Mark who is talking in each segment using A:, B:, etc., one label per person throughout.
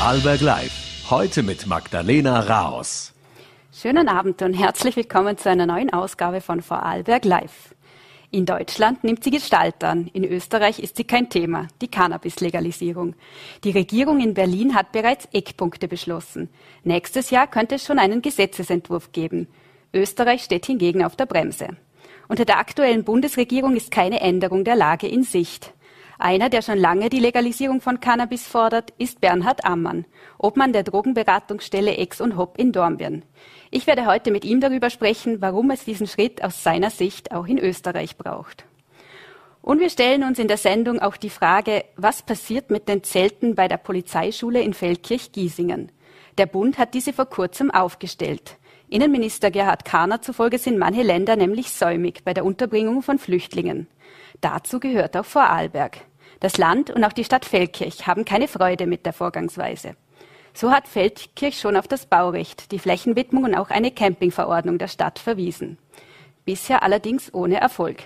A: Vorarlberg Live. Heute mit Magdalena Raos.
B: Schönen Abend und herzlich willkommen zu einer neuen Ausgabe von Vorarlberg Live. In Deutschland nimmt sie Gestalt an. In Österreich ist sie kein Thema, die Cannabis-Legalisierung. Die Regierung in Berlin hat bereits Eckpunkte beschlossen. Nächstes Jahr könnte es schon einen Gesetzesentwurf geben. Österreich steht hingegen auf der Bremse. Unter der aktuellen Bundesregierung ist keine Änderung der Lage in Sicht. Einer, der schon lange die Legalisierung von Cannabis fordert, ist Bernhard Ammann, Obmann der Drogenberatungsstelle Ex und Hop in Dornbirn. Ich werde heute mit ihm darüber sprechen, warum es diesen Schritt aus seiner Sicht auch in Österreich braucht. Und wir stellen uns in der Sendung auch die Frage, was passiert mit den Zelten bei der Polizeischule in Feldkirch-Giesingen? Der Bund hat diese vor kurzem aufgestellt. Innenminister Gerhard Kahner zufolge sind manche Länder nämlich säumig bei der Unterbringung von Flüchtlingen. Dazu gehört auch Vorarlberg. Das Land und auch die Stadt Feldkirch haben keine Freude mit der Vorgangsweise. So hat Feldkirch schon auf das Baurecht, die Flächenwidmung und auch eine Campingverordnung der Stadt verwiesen. Bisher allerdings ohne Erfolg.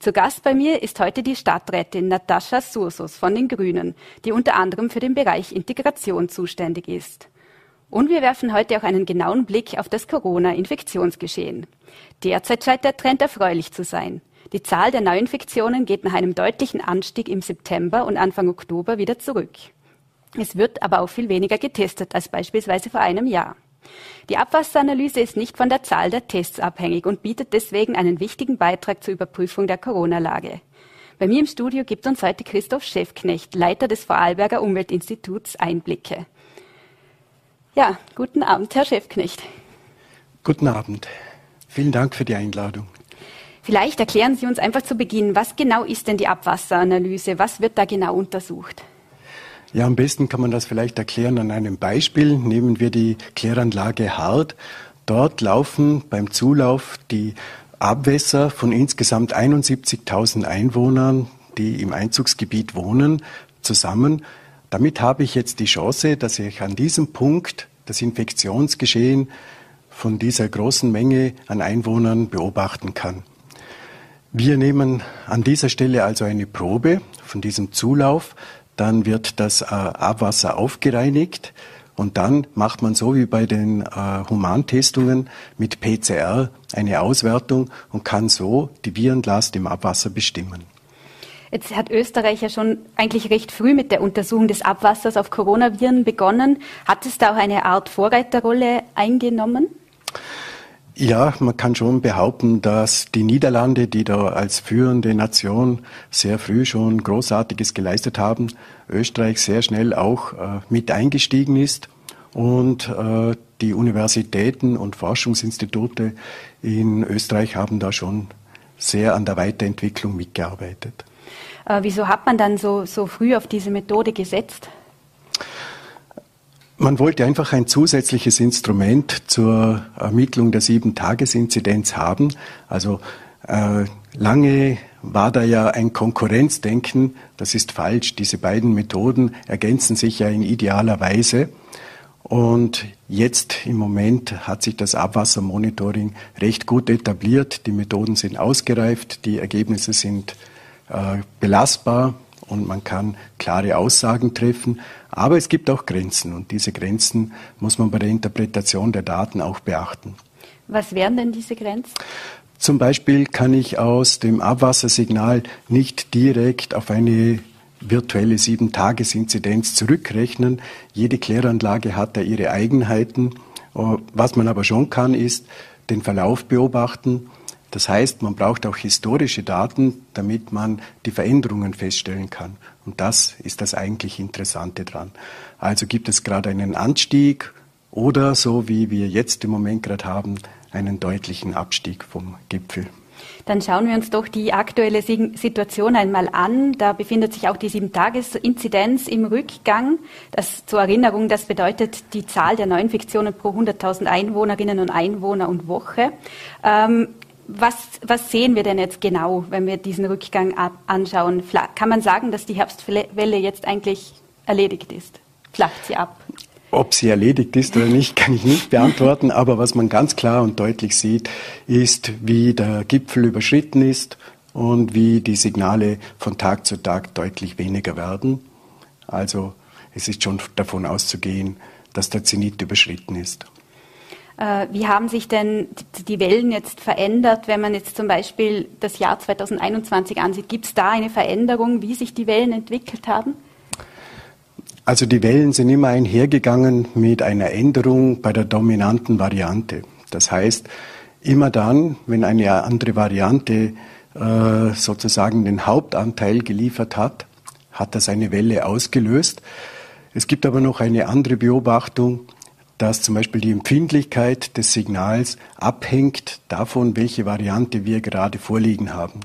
B: Zu Gast bei mir ist heute die Stadträtin Natascha Sursus von den Grünen, die unter anderem für den Bereich Integration zuständig ist. Und wir werfen heute auch einen genauen Blick auf das Corona-Infektionsgeschehen. Derzeit scheint der Trend erfreulich zu sein. Die Zahl der Neuinfektionen geht nach einem deutlichen Anstieg im September und Anfang Oktober wieder zurück. Es wird aber auch viel weniger getestet als beispielsweise vor einem Jahr. Die Abwasseranalyse ist nicht von der Zahl der Tests abhängig und bietet deswegen einen wichtigen Beitrag zur Überprüfung der Corona-Lage. Bei mir im Studio gibt uns heute Christoph Schäfknecht, Leiter des Vorarlberger Umweltinstituts, Einblicke. Ja, guten Abend, Herr Schäfknecht.
C: Guten Abend. Vielen Dank für die Einladung.
B: Vielleicht erklären Sie uns einfach zu Beginn, was genau ist denn die Abwasseranalyse? Was wird da genau untersucht?
C: Ja, am besten kann man das vielleicht erklären an einem Beispiel. Nehmen wir die Kläranlage Hart. Dort laufen beim Zulauf die Abwässer von insgesamt 71.000 Einwohnern, die im Einzugsgebiet wohnen, zusammen. Damit habe ich jetzt die Chance, dass ich an diesem Punkt das Infektionsgeschehen von dieser großen Menge an Einwohnern beobachten kann. Wir nehmen an dieser Stelle also eine Probe von diesem Zulauf. Dann wird das äh, Abwasser aufgereinigt und dann macht man so wie bei den äh, Humantestungen mit PCR eine Auswertung und kann so die Virenlast im Abwasser bestimmen.
B: Jetzt hat Österreich ja schon eigentlich recht früh mit der Untersuchung des Abwassers auf Coronaviren begonnen. Hat es da auch eine Art Vorreiterrolle eingenommen?
C: Ja, man kann schon behaupten, dass die Niederlande, die da als führende Nation sehr früh schon Großartiges geleistet haben, Österreich sehr schnell auch äh, mit eingestiegen ist und äh, die Universitäten und Forschungsinstitute in Österreich haben da schon sehr an der Weiterentwicklung mitgearbeitet.
B: Äh, wieso hat man dann so, so früh auf diese Methode gesetzt?
C: Man wollte einfach ein zusätzliches Instrument zur Ermittlung der Sieben-Tages-Inzidenz haben. Also äh, lange war da ja ein Konkurrenzdenken. Das ist falsch. Diese beiden Methoden ergänzen sich ja in idealer Weise. Und jetzt im Moment hat sich das Abwassermonitoring recht gut etabliert. Die Methoden sind ausgereift, die Ergebnisse sind äh, belastbar und man kann klare Aussagen treffen. Aber es gibt auch Grenzen und diese Grenzen muss man bei der Interpretation der Daten auch beachten.
B: Was wären denn diese Grenzen?
C: Zum Beispiel kann ich aus dem Abwassersignal nicht direkt auf eine virtuelle Sieben-Tages-Inzidenz zurückrechnen. Jede Kläranlage hat da ihre Eigenheiten. Was man aber schon kann, ist den Verlauf beobachten das heißt, man braucht auch historische Daten, damit man die Veränderungen feststellen kann. Und das ist das eigentlich Interessante dran. Also gibt es gerade einen Anstieg oder so wie wir jetzt im Moment gerade haben, einen deutlichen Abstieg vom Gipfel.
B: Dann schauen wir uns doch die aktuelle Situation einmal an. Da befindet sich auch die Sieben-Tages-Inzidenz im Rückgang. Das, zur Erinnerung, das bedeutet die Zahl der Neuinfektionen pro 100.000 Einwohnerinnen und Einwohner und Woche. Ähm, was, was sehen wir denn jetzt genau, wenn wir diesen Rückgang anschauen? Kann man sagen, dass die Herbstwelle jetzt eigentlich erledigt ist? Flacht sie ab?
C: Ob sie erledigt ist oder nicht, kann ich nicht beantworten. Aber was man ganz klar und deutlich sieht, ist, wie der Gipfel überschritten ist und wie die Signale von Tag zu Tag deutlich weniger werden. Also es ist schon davon auszugehen, dass der Zenit überschritten ist.
B: Äh, wie haben sich denn die Wellen jetzt verändert, wenn man jetzt zum Beispiel das Jahr 2021 ansieht? Gibt es da eine Veränderung, wie sich die Wellen entwickelt haben?
C: Also die Wellen sind immer einhergegangen mit einer Änderung bei der dominanten Variante. Das heißt, immer dann, wenn eine andere Variante äh, sozusagen den Hauptanteil geliefert hat, hat das eine Welle ausgelöst. Es gibt aber noch eine andere Beobachtung, dass zum Beispiel die Empfindlichkeit des Signals abhängt davon, welche Variante wir gerade vorliegen haben.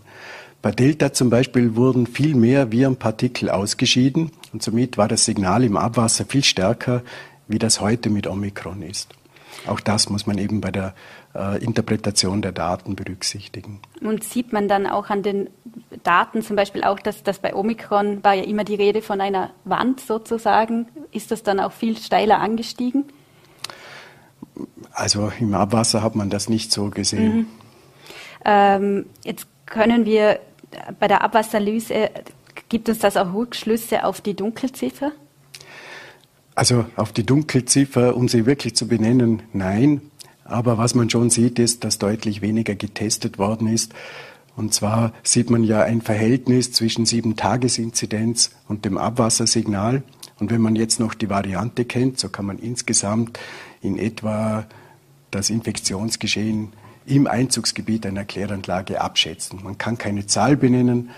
C: Bei Delta zum Beispiel wurden viel mehr Virenpartikel ausgeschieden und somit war das Signal im Abwasser viel stärker, wie das heute mit Omikron ist. Auch das muss man eben bei der äh, Interpretation der Daten berücksichtigen.
B: Und sieht man dann auch an den Daten zum Beispiel auch, dass, dass bei Omikron war ja immer die Rede von einer Wand sozusagen. Ist das dann auch viel steiler angestiegen?
C: Also im Abwasser hat man das nicht so gesehen. Mhm.
B: Ähm, jetzt können wir bei der Abwasserlyse, gibt uns das auch Rückschlüsse auf die Dunkelziffer?
C: Also auf die Dunkelziffer, um sie wirklich zu benennen, nein. Aber was man schon sieht, ist, dass deutlich weniger getestet worden ist. Und zwar sieht man ja ein Verhältnis zwischen sieben Tagesinzidenz und dem Abwassersignal. Und wenn man jetzt noch die Variante kennt, so kann man insgesamt in etwa das Infektionsgeschehen im Einzugsgebiet einer Kläranlage abschätzen. Man kann keine Zahl benennen,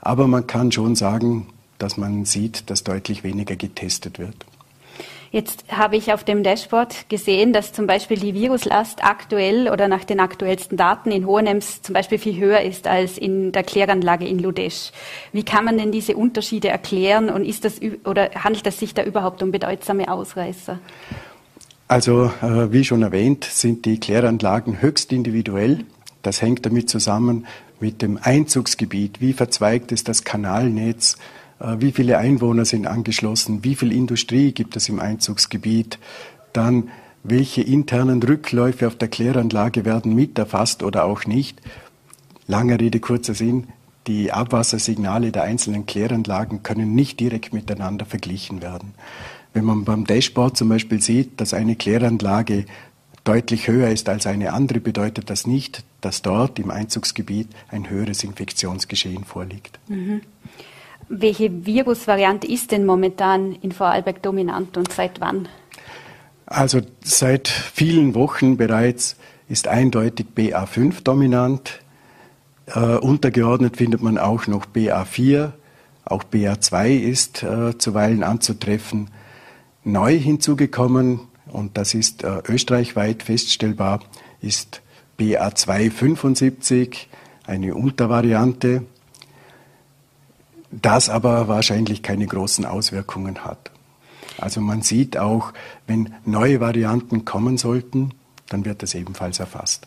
C: aber man kann schon sagen, dass man sieht, dass deutlich weniger getestet wird.
B: Jetzt habe ich auf dem Dashboard gesehen, dass zum Beispiel die Viruslast aktuell oder nach den aktuellsten Daten in Hohenems zum Beispiel viel höher ist als in der Kläranlage in Ludesch. Wie kann man denn diese Unterschiede erklären und ist das oder handelt es sich da überhaupt um bedeutsame Ausreißer?
C: Also, äh, wie schon erwähnt, sind die Kläranlagen höchst individuell. Das hängt damit zusammen mit dem Einzugsgebiet. Wie verzweigt ist das Kanalnetz? Äh, wie viele Einwohner sind angeschlossen? Wie viel Industrie gibt es im Einzugsgebiet? Dann, welche internen Rückläufe auf der Kläranlage werden mit erfasst oder auch nicht? Lange Rede, kurzer Sinn. Die Abwassersignale der einzelnen Kläranlagen können nicht direkt miteinander verglichen werden. Wenn man beim Dashboard zum Beispiel sieht, dass eine Kläranlage deutlich höher ist als eine andere, bedeutet das nicht, dass dort im Einzugsgebiet ein höheres Infektionsgeschehen vorliegt. Mhm.
B: Welche Virusvariante ist denn momentan in Vorarlberg dominant und seit wann?
C: Also seit vielen Wochen bereits ist eindeutig BA5 dominant. Äh, untergeordnet findet man auch noch BA4. Auch BA2 ist äh, zuweilen anzutreffen. Neu hinzugekommen, und das ist äh, österreichweit feststellbar, ist BA275, eine Untervariante, das aber wahrscheinlich keine großen Auswirkungen hat. Also man sieht auch, wenn neue Varianten kommen sollten, dann wird das ebenfalls erfasst.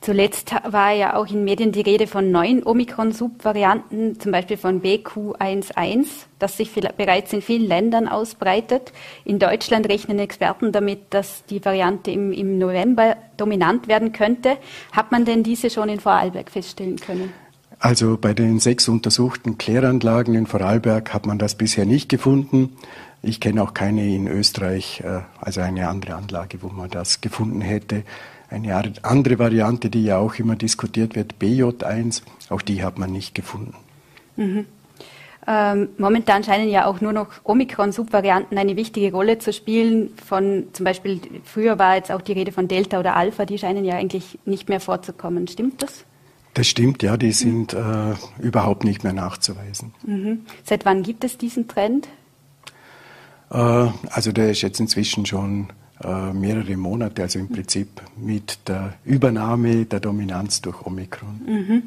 B: Zuletzt war ja auch in Medien die Rede von neuen Omikron-Subvarianten, zum Beispiel von BQ11, das sich bereits in vielen Ländern ausbreitet. In Deutschland rechnen Experten damit, dass die Variante im, im November dominant werden könnte. Hat man denn diese schon in Vorarlberg feststellen können?
C: Also bei den sechs untersuchten Kläranlagen in Vorarlberg hat man das bisher nicht gefunden. Ich kenne auch keine in Österreich, äh, also eine andere Anlage, wo man das gefunden hätte. Eine andere Variante, die ja auch immer diskutiert wird, BJ1, auch die hat man nicht gefunden.
B: Mhm. Ähm, momentan scheinen ja auch nur noch Omikron-Subvarianten eine wichtige Rolle zu spielen. Von zum Beispiel früher war jetzt auch die Rede von Delta oder Alpha, die scheinen ja eigentlich nicht mehr vorzukommen. Stimmt das?
C: Das stimmt, ja, die sind äh, überhaupt nicht mehr nachzuweisen.
B: Mhm. Seit wann gibt es diesen Trend?
C: Äh, also der ist jetzt inzwischen schon äh, mehrere Monate, also im Prinzip mit der Übernahme der Dominanz durch Omikron.
B: Mhm.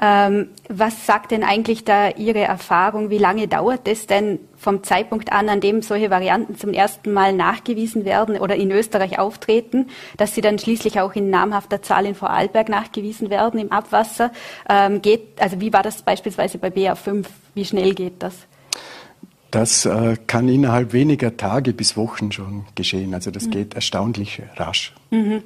B: Ähm, was sagt denn eigentlich da Ihre Erfahrung? Wie lange dauert es denn vom Zeitpunkt an, an dem solche Varianten zum ersten Mal nachgewiesen werden oder in Österreich auftreten, dass sie dann schließlich auch in namhafter Zahl in Vorarlberg nachgewiesen werden im Abwasser? Ähm, geht, also wie war das beispielsweise bei BA5? Wie schnell geht das?
C: Das äh, kann innerhalb weniger Tage bis Wochen schon geschehen. Also das mhm. geht erstaunlich rasch. Mhm.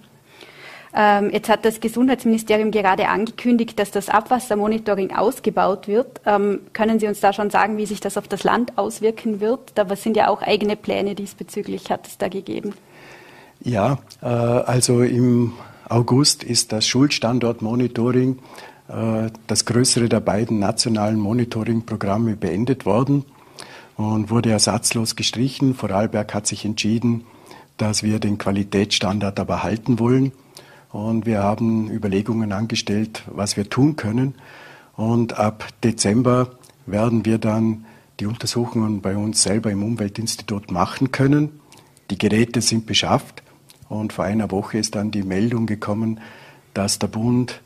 B: Ähm, jetzt hat das Gesundheitsministerium gerade angekündigt, dass das Abwassermonitoring ausgebaut wird. Ähm, können Sie uns da schon sagen, wie sich das auf das Land auswirken wird? Da sind ja auch eigene Pläne diesbezüglich, hat es da gegeben.
C: Ja, äh, also im August ist das Schulstandortmonitoring, äh, das größere der beiden nationalen Monitoringprogramme, beendet worden und wurde ersatzlos gestrichen. Vorarlberg hat sich entschieden, dass wir den Qualitätsstandard aber halten wollen. Und wir haben Überlegungen angestellt, was wir tun können. Und ab Dezember werden wir dann die Untersuchungen bei uns selber im Umweltinstitut machen können. Die Geräte sind beschafft und vor einer Woche ist dann die Meldung gekommen, dass der Bund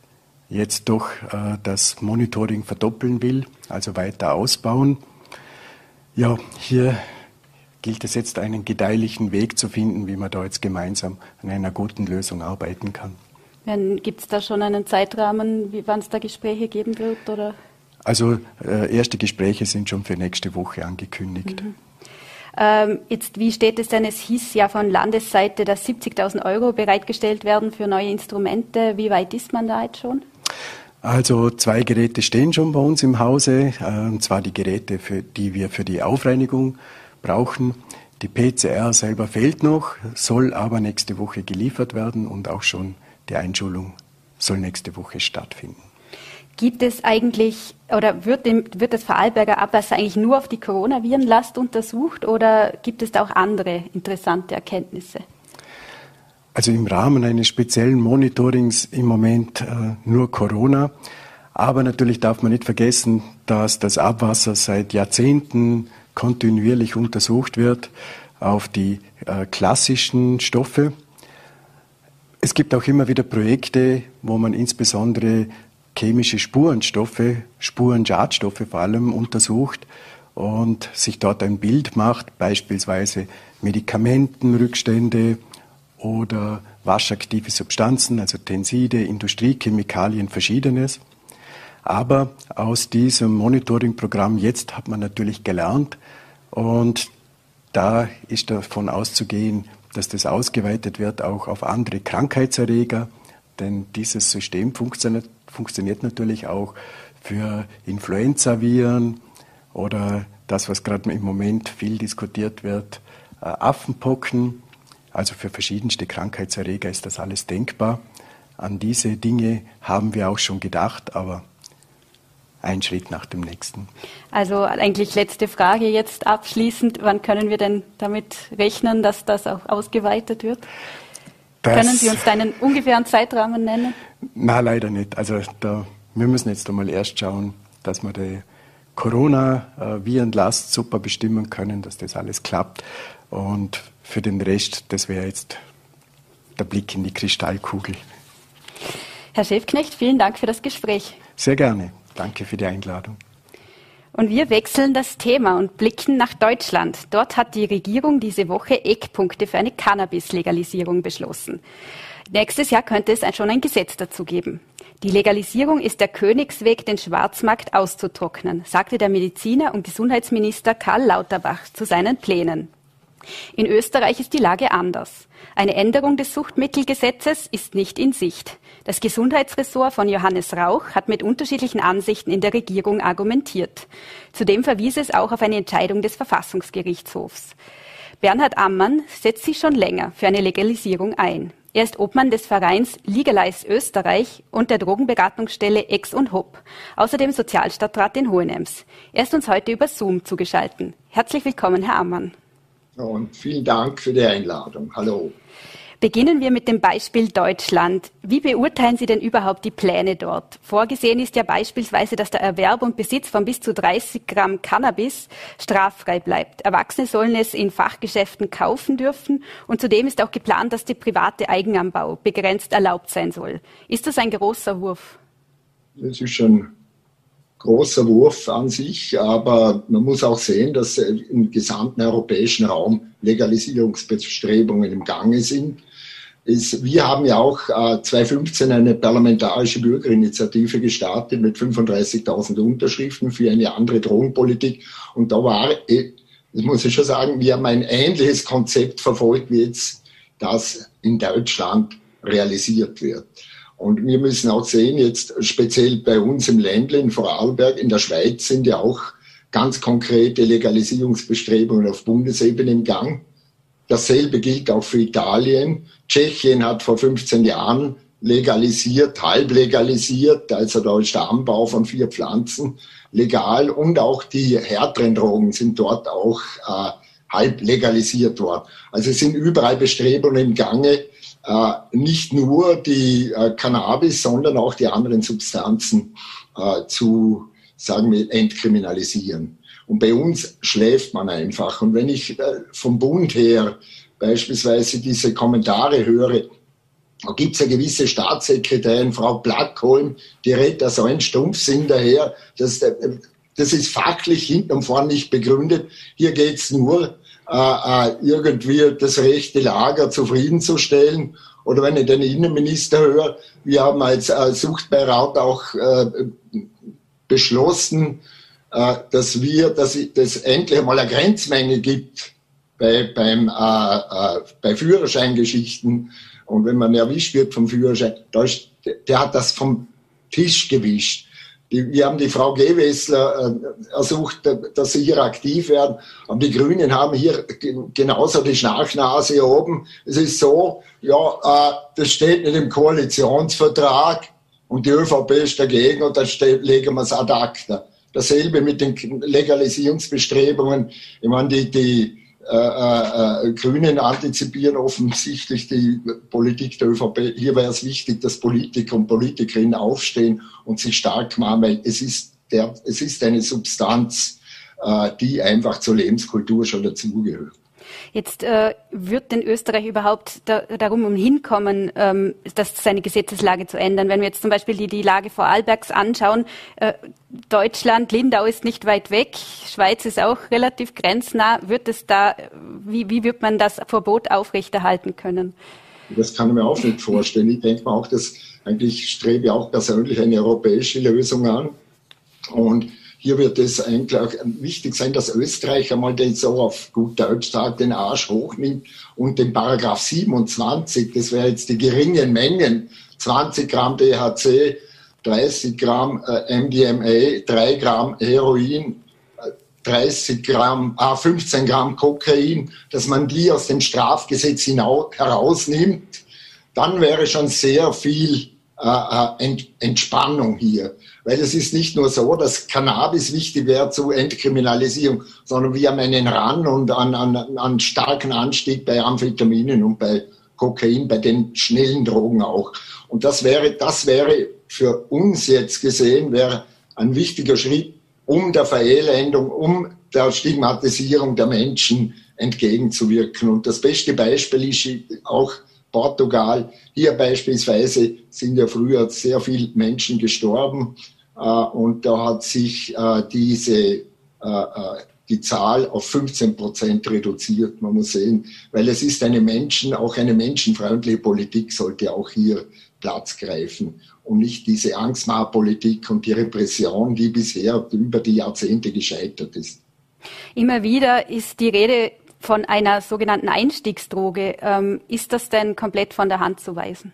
C: jetzt doch äh, das Monitoring verdoppeln will, also weiter ausbauen. Ja, hier gilt es jetzt, einen gedeihlichen Weg zu finden, wie man da jetzt gemeinsam an einer guten Lösung arbeiten kann.
B: Gibt es da schon einen Zeitrahmen, wann es da Gespräche geben wird? Oder?
C: Also äh, erste Gespräche sind schon für nächste Woche angekündigt. Mhm.
B: Ähm, jetzt, wie steht es denn? Es hieß ja von Landesseite, dass 70.000 Euro bereitgestellt werden für neue Instrumente. Wie weit ist man da jetzt schon?
C: Also zwei Geräte stehen schon bei uns im Hause, äh, und zwar die Geräte, für, die wir für die Aufreinigung brauchen. Die PCR selber fehlt noch, soll aber nächste Woche geliefert werden und auch schon die Einschulung soll nächste Woche stattfinden.
B: Gibt es eigentlich oder wird, dem, wird das Vorarlberger Abwasser eigentlich nur auf die Coronavirenlast untersucht oder gibt es da auch andere interessante Erkenntnisse?
C: Also im Rahmen eines speziellen Monitorings im Moment äh, nur Corona. Aber natürlich darf man nicht vergessen, dass das Abwasser seit Jahrzehnten kontinuierlich untersucht wird auf die äh, klassischen Stoffe. Es gibt auch immer wieder Projekte, wo man insbesondere chemische Spurenstoffe, Spurenschadstoffe vor allem untersucht und sich dort ein Bild macht, beispielsweise Medikamentenrückstände oder waschaktive Substanzen, also Tenside, Industriechemikalien, verschiedenes. Aber aus diesem Monitoring-Programm jetzt hat man natürlich gelernt und da ist davon auszugehen, dass das ausgeweitet wird auch auf andere Krankheitserreger, denn dieses System funktioniert, funktioniert natürlich auch für Influenzaviren oder das, was gerade im Moment viel diskutiert wird, äh, Affenpocken. Also für verschiedenste Krankheitserreger ist das alles denkbar. An diese Dinge haben wir auch schon gedacht, aber ein Schritt nach dem nächsten.
B: Also eigentlich letzte Frage jetzt abschließend. Wann können wir denn damit rechnen, dass das auch ausgeweitet wird? Das können Sie uns da einen ungefähren Zeitrahmen nennen?
C: Na, leider nicht. Also da, wir müssen jetzt einmal erst schauen, dass wir die Corona-Virenlast super bestimmen können, dass das alles klappt. Und für den Rest, das wäre jetzt der Blick in die Kristallkugel.
B: Herr Schäfknecht, vielen Dank für das Gespräch.
C: Sehr gerne. Danke für die Einladung.
B: Und wir wechseln das Thema und blicken nach Deutschland. Dort hat die Regierung diese Woche Eckpunkte für eine Cannabis-Legalisierung beschlossen. Nächstes Jahr könnte es schon ein Gesetz dazu geben. Die Legalisierung ist der Königsweg, den Schwarzmarkt auszutrocknen, sagte der Mediziner und Gesundheitsminister Karl Lauterbach zu seinen Plänen. In Österreich ist die Lage anders. Eine Änderung des Suchtmittelgesetzes ist nicht in Sicht. Das Gesundheitsressort von Johannes Rauch hat mit unterschiedlichen Ansichten in der Regierung argumentiert. Zudem verwies es auch auf eine Entscheidung des Verfassungsgerichtshofs. Bernhard Ammann setzt sich schon länger für eine Legalisierung ein. Er ist Obmann des Vereins Legalize Österreich und der Drogenberatungsstelle Ex und Hop, außerdem Sozialstadtrat in Hohenems. Er ist uns heute über Zoom zugeschaltet. Herzlich willkommen, Herr Ammann.
D: Und vielen Dank für die Einladung. Hallo.
B: Beginnen wir mit dem Beispiel Deutschland. Wie beurteilen Sie denn überhaupt die Pläne dort? Vorgesehen ist ja beispielsweise, dass der Erwerb und Besitz von bis zu 30 Gramm Cannabis straffrei bleibt. Erwachsene sollen es in Fachgeschäften kaufen dürfen und zudem ist auch geplant, dass der private Eigenanbau begrenzt erlaubt sein soll. Ist das ein großer Wurf?
D: Das ist schon großer Wurf an sich, aber man muss auch sehen, dass im gesamten europäischen Raum Legalisierungsbestrebungen im Gange sind. Ist, wir haben ja auch äh, 2015 eine parlamentarische Bürgerinitiative gestartet mit 35.000 Unterschriften für eine andere Drogenpolitik. Und da war, äh, das muss ich schon sagen, wir haben ein ähnliches Konzept verfolgt wie jetzt das in Deutschland realisiert wird. Und wir müssen auch sehen, jetzt speziell bei uns im Ländle in Vorarlberg, in der Schweiz sind ja auch ganz konkrete Legalisierungsbestrebungen auf Bundesebene im Gang. Dasselbe gilt auch für Italien. Tschechien hat vor 15 Jahren legalisiert, halb legalisiert, also da ist der Anbau von vier Pflanzen legal und auch die härteren Drogen sind dort auch äh, halb legalisiert worden. Also es sind überall Bestrebungen im Gange, nicht nur die äh, Cannabis, sondern auch die anderen Substanzen äh, zu, sagen wir, entkriminalisieren. Und bei uns schläft man einfach. Und wenn ich äh, vom Bund her beispielsweise diese Kommentare höre, da gibt es ja gewisse Staatssekretärin, Frau Blackholm, die redet da so ein Stumpfsinn daher. Das, äh, das ist fachlich hinten und vorne nicht begründet. Hier geht's nur äh, äh, irgendwie das rechte Lager zufriedenzustellen. Oder wenn ich den Innenminister höre, wir haben als äh, Suchtbeirat auch äh, beschlossen, äh, dass wir, dass es endlich mal eine Grenzmenge gibt bei, beim, äh, äh, bei Führerscheingeschichten. Und wenn man erwischt wird vom Führerschein, ist, der hat das vom Tisch gewischt. Wir haben die Frau Gewessler äh, ersucht, dass sie hier aktiv werden. Aber die Grünen haben hier genauso die Schnarchnase oben. Es ist so, ja, äh, das steht nicht im Koalitionsvertrag und die ÖVP ist dagegen und dann steht, legen wir es ad acta. Dasselbe mit den Legalisierungsbestrebungen. Ich meine, die, die äh, äh, äh, Grünen antizipieren offensichtlich die Politik der ÖVP. Hier wäre es wichtig, dass Politiker und Politikerinnen aufstehen und sich stark machen, weil es ist, der, es ist eine Substanz, äh, die einfach zur Lebenskultur schon dazugehört.
B: Jetzt äh, wird denn Österreich überhaupt da, darum umhinkommen, ähm, das, seine Gesetzeslage zu ändern? Wenn wir jetzt zum Beispiel die, die Lage Vorarlbergs anschauen, äh, Deutschland, Lindau ist nicht weit weg, Schweiz ist auch relativ grenznah. Wird es da, wie, wie wird man das Verbot aufrechterhalten können?
D: Das kann ich mir auch nicht vorstellen. Ich denke mir auch, dass eigentlich strebe ich auch persönlich eine europäische Lösung an. Und hier wird es eigentlich wichtig sein, dass Österreich einmal den so auf gut Deutsch sagt, den Arsch hochnimmt und den Paragraph 27, das wäre jetzt die geringen Mengen, 20 Gramm DHC, 30 Gramm äh, MDMA, 3 Gramm Heroin, 30 Gramm, ah, 15 Gramm Kokain, dass man die aus dem Strafgesetz hinaus, herausnimmt, dann wäre schon sehr viel äh, äh Entspannung hier. Weil es ist nicht nur so, dass Cannabis wichtig wäre zur Entkriminalisierung, sondern wir haben einen Ran und an, an, an starken Anstieg bei Amphetaminen und bei Kokain, bei den schnellen Drogen auch. Und das wäre, das wäre für uns jetzt gesehen, wäre ein wichtiger Schritt, um der Verelendung, um der Stigmatisierung der Menschen entgegenzuwirken. Und das beste Beispiel ist auch Portugal. Hier beispielsweise sind ja früher sehr viele Menschen gestorben äh, und da hat sich äh, diese äh, die Zahl auf 15 Prozent reduziert. Man muss sehen, weil es ist eine Menschen, auch eine menschenfreundliche Politik sollte auch hier Platz greifen und nicht diese Angstmacherpolitik und die Repression, die bisher über die Jahrzehnte gescheitert ist.
B: Immer wieder ist die Rede von einer sogenannten Einstiegsdroge. Ähm, ist das denn komplett von der Hand zu weisen?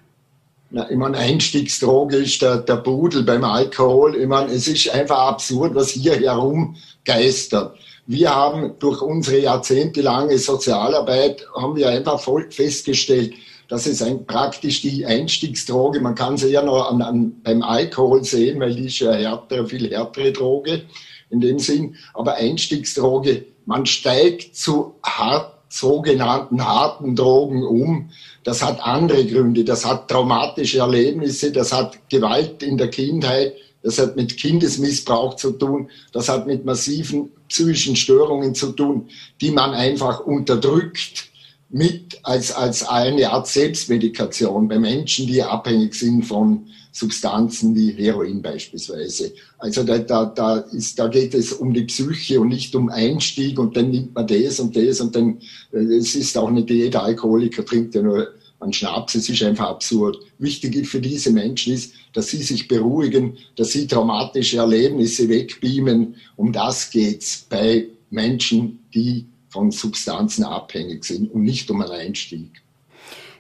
D: Na, ich meine, Einstiegsdroge ist der, der Pudel beim Alkohol. Ich meine, es ist einfach absurd, was hier herumgeistert. Wir haben durch unsere jahrzehntelange Sozialarbeit, haben wir einfach voll festgestellt, dass es ein, praktisch die Einstiegsdroge, man kann sie ja noch an, an, beim Alkohol sehen, weil die ist ja härtere, viel härtere Droge in dem Sinn, aber Einstiegsdroge, man steigt zu hart, sogenannten harten Drogen um, das hat andere Gründe. Das hat traumatische Erlebnisse, das hat Gewalt in der Kindheit, das hat mit Kindesmissbrauch zu tun, das hat mit massiven psychischen Störungen zu tun, die man einfach unterdrückt mit als, als eine Art Selbstmedikation bei Menschen, die abhängig sind von Substanzen wie Heroin beispielsweise. Also da, da, da, ist, da geht es um die Psyche und nicht um Einstieg und dann nimmt man das und das und dann, äh, es ist auch nicht jeder Alkoholiker trinkt ja nur einen Schnaps, es ist einfach absurd. Wichtig für diese Menschen ist, dass sie sich beruhigen, dass sie traumatische Erlebnisse wegbeamen. Um das geht's bei Menschen, die von Substanzen abhängig sind und nicht um einen Einstieg.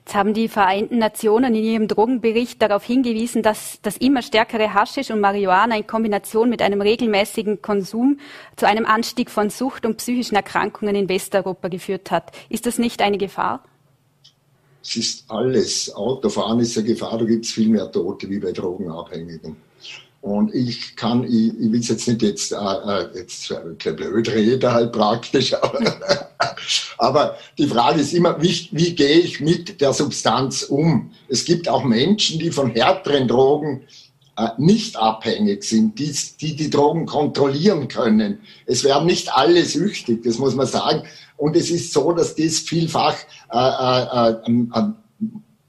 B: Jetzt haben die Vereinten Nationen in ihrem Drogenbericht darauf hingewiesen, dass das immer stärkere Haschisch und Marihuana in Kombination mit einem regelmäßigen Konsum zu einem Anstieg von Sucht und psychischen Erkrankungen in Westeuropa geführt hat. Ist das nicht eine Gefahr?
D: Es ist alles. Autofahren ist eine Gefahr, da gibt es viel mehr Tote wie bei Drogenabhängigen. Und ich kann, ich, ich will es jetzt nicht jetzt, äh, äh jetzt äh, blöd reden halt praktisch, aber, aber die Frage ist immer, wie, wie gehe ich mit der Substanz um? Es gibt auch Menschen, die von härteren Drogen äh, nicht abhängig sind, die, die die Drogen kontrollieren können. Es werden nicht alle süchtig, das muss man sagen. Und es ist so, dass das vielfach äh, äh, äh,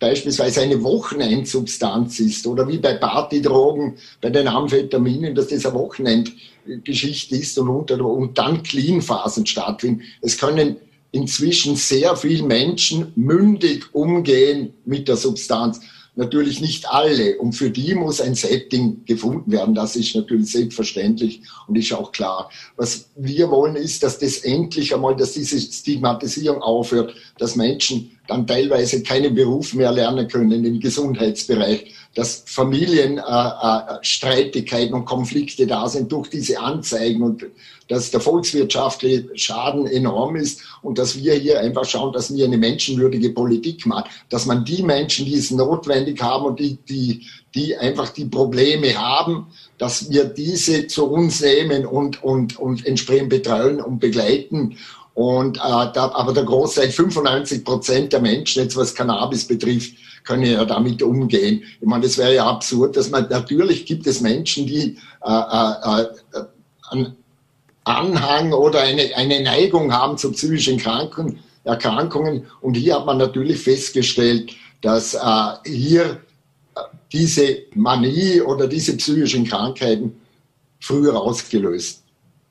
D: beispielsweise eine Wochenendsubstanz ist oder wie bei Partydrogen, bei den Amphetaminen, dass das eine Wochenendgeschichte ist und, unter, und dann Clean-Phasen stattfinden. Es können inzwischen sehr viele Menschen mündig umgehen mit der Substanz. Natürlich nicht alle. Und für die muss ein Setting gefunden werden. Das ist natürlich selbstverständlich und ist auch klar. Was wir wollen ist, dass das endlich einmal, dass diese Stigmatisierung aufhört, dass Menschen dann teilweise keinen Beruf mehr lernen können im Gesundheitsbereich, dass Familienstreitigkeiten äh, äh, und Konflikte da sind durch diese Anzeigen und dass der volkswirtschaftliche Schaden enorm ist und dass wir hier einfach schauen, dass wir eine menschenwürdige Politik machen, dass man die Menschen, die es notwendig haben und die, die, die einfach die Probleme haben, dass wir diese zu uns nehmen und, und, und entsprechend betreuen und begleiten und, äh, da, aber der Großteil, 95 Prozent der Menschen, jetzt was Cannabis betrifft, können ja damit umgehen. Ich meine, das wäre ja absurd, dass man, natürlich gibt es Menschen, die äh, äh, äh, einen Anhang oder eine, eine Neigung haben zu psychischen Kranken, Erkrankungen. Und hier hat man natürlich festgestellt, dass äh, hier äh, diese Manie oder diese psychischen Krankheiten früher ausgelöst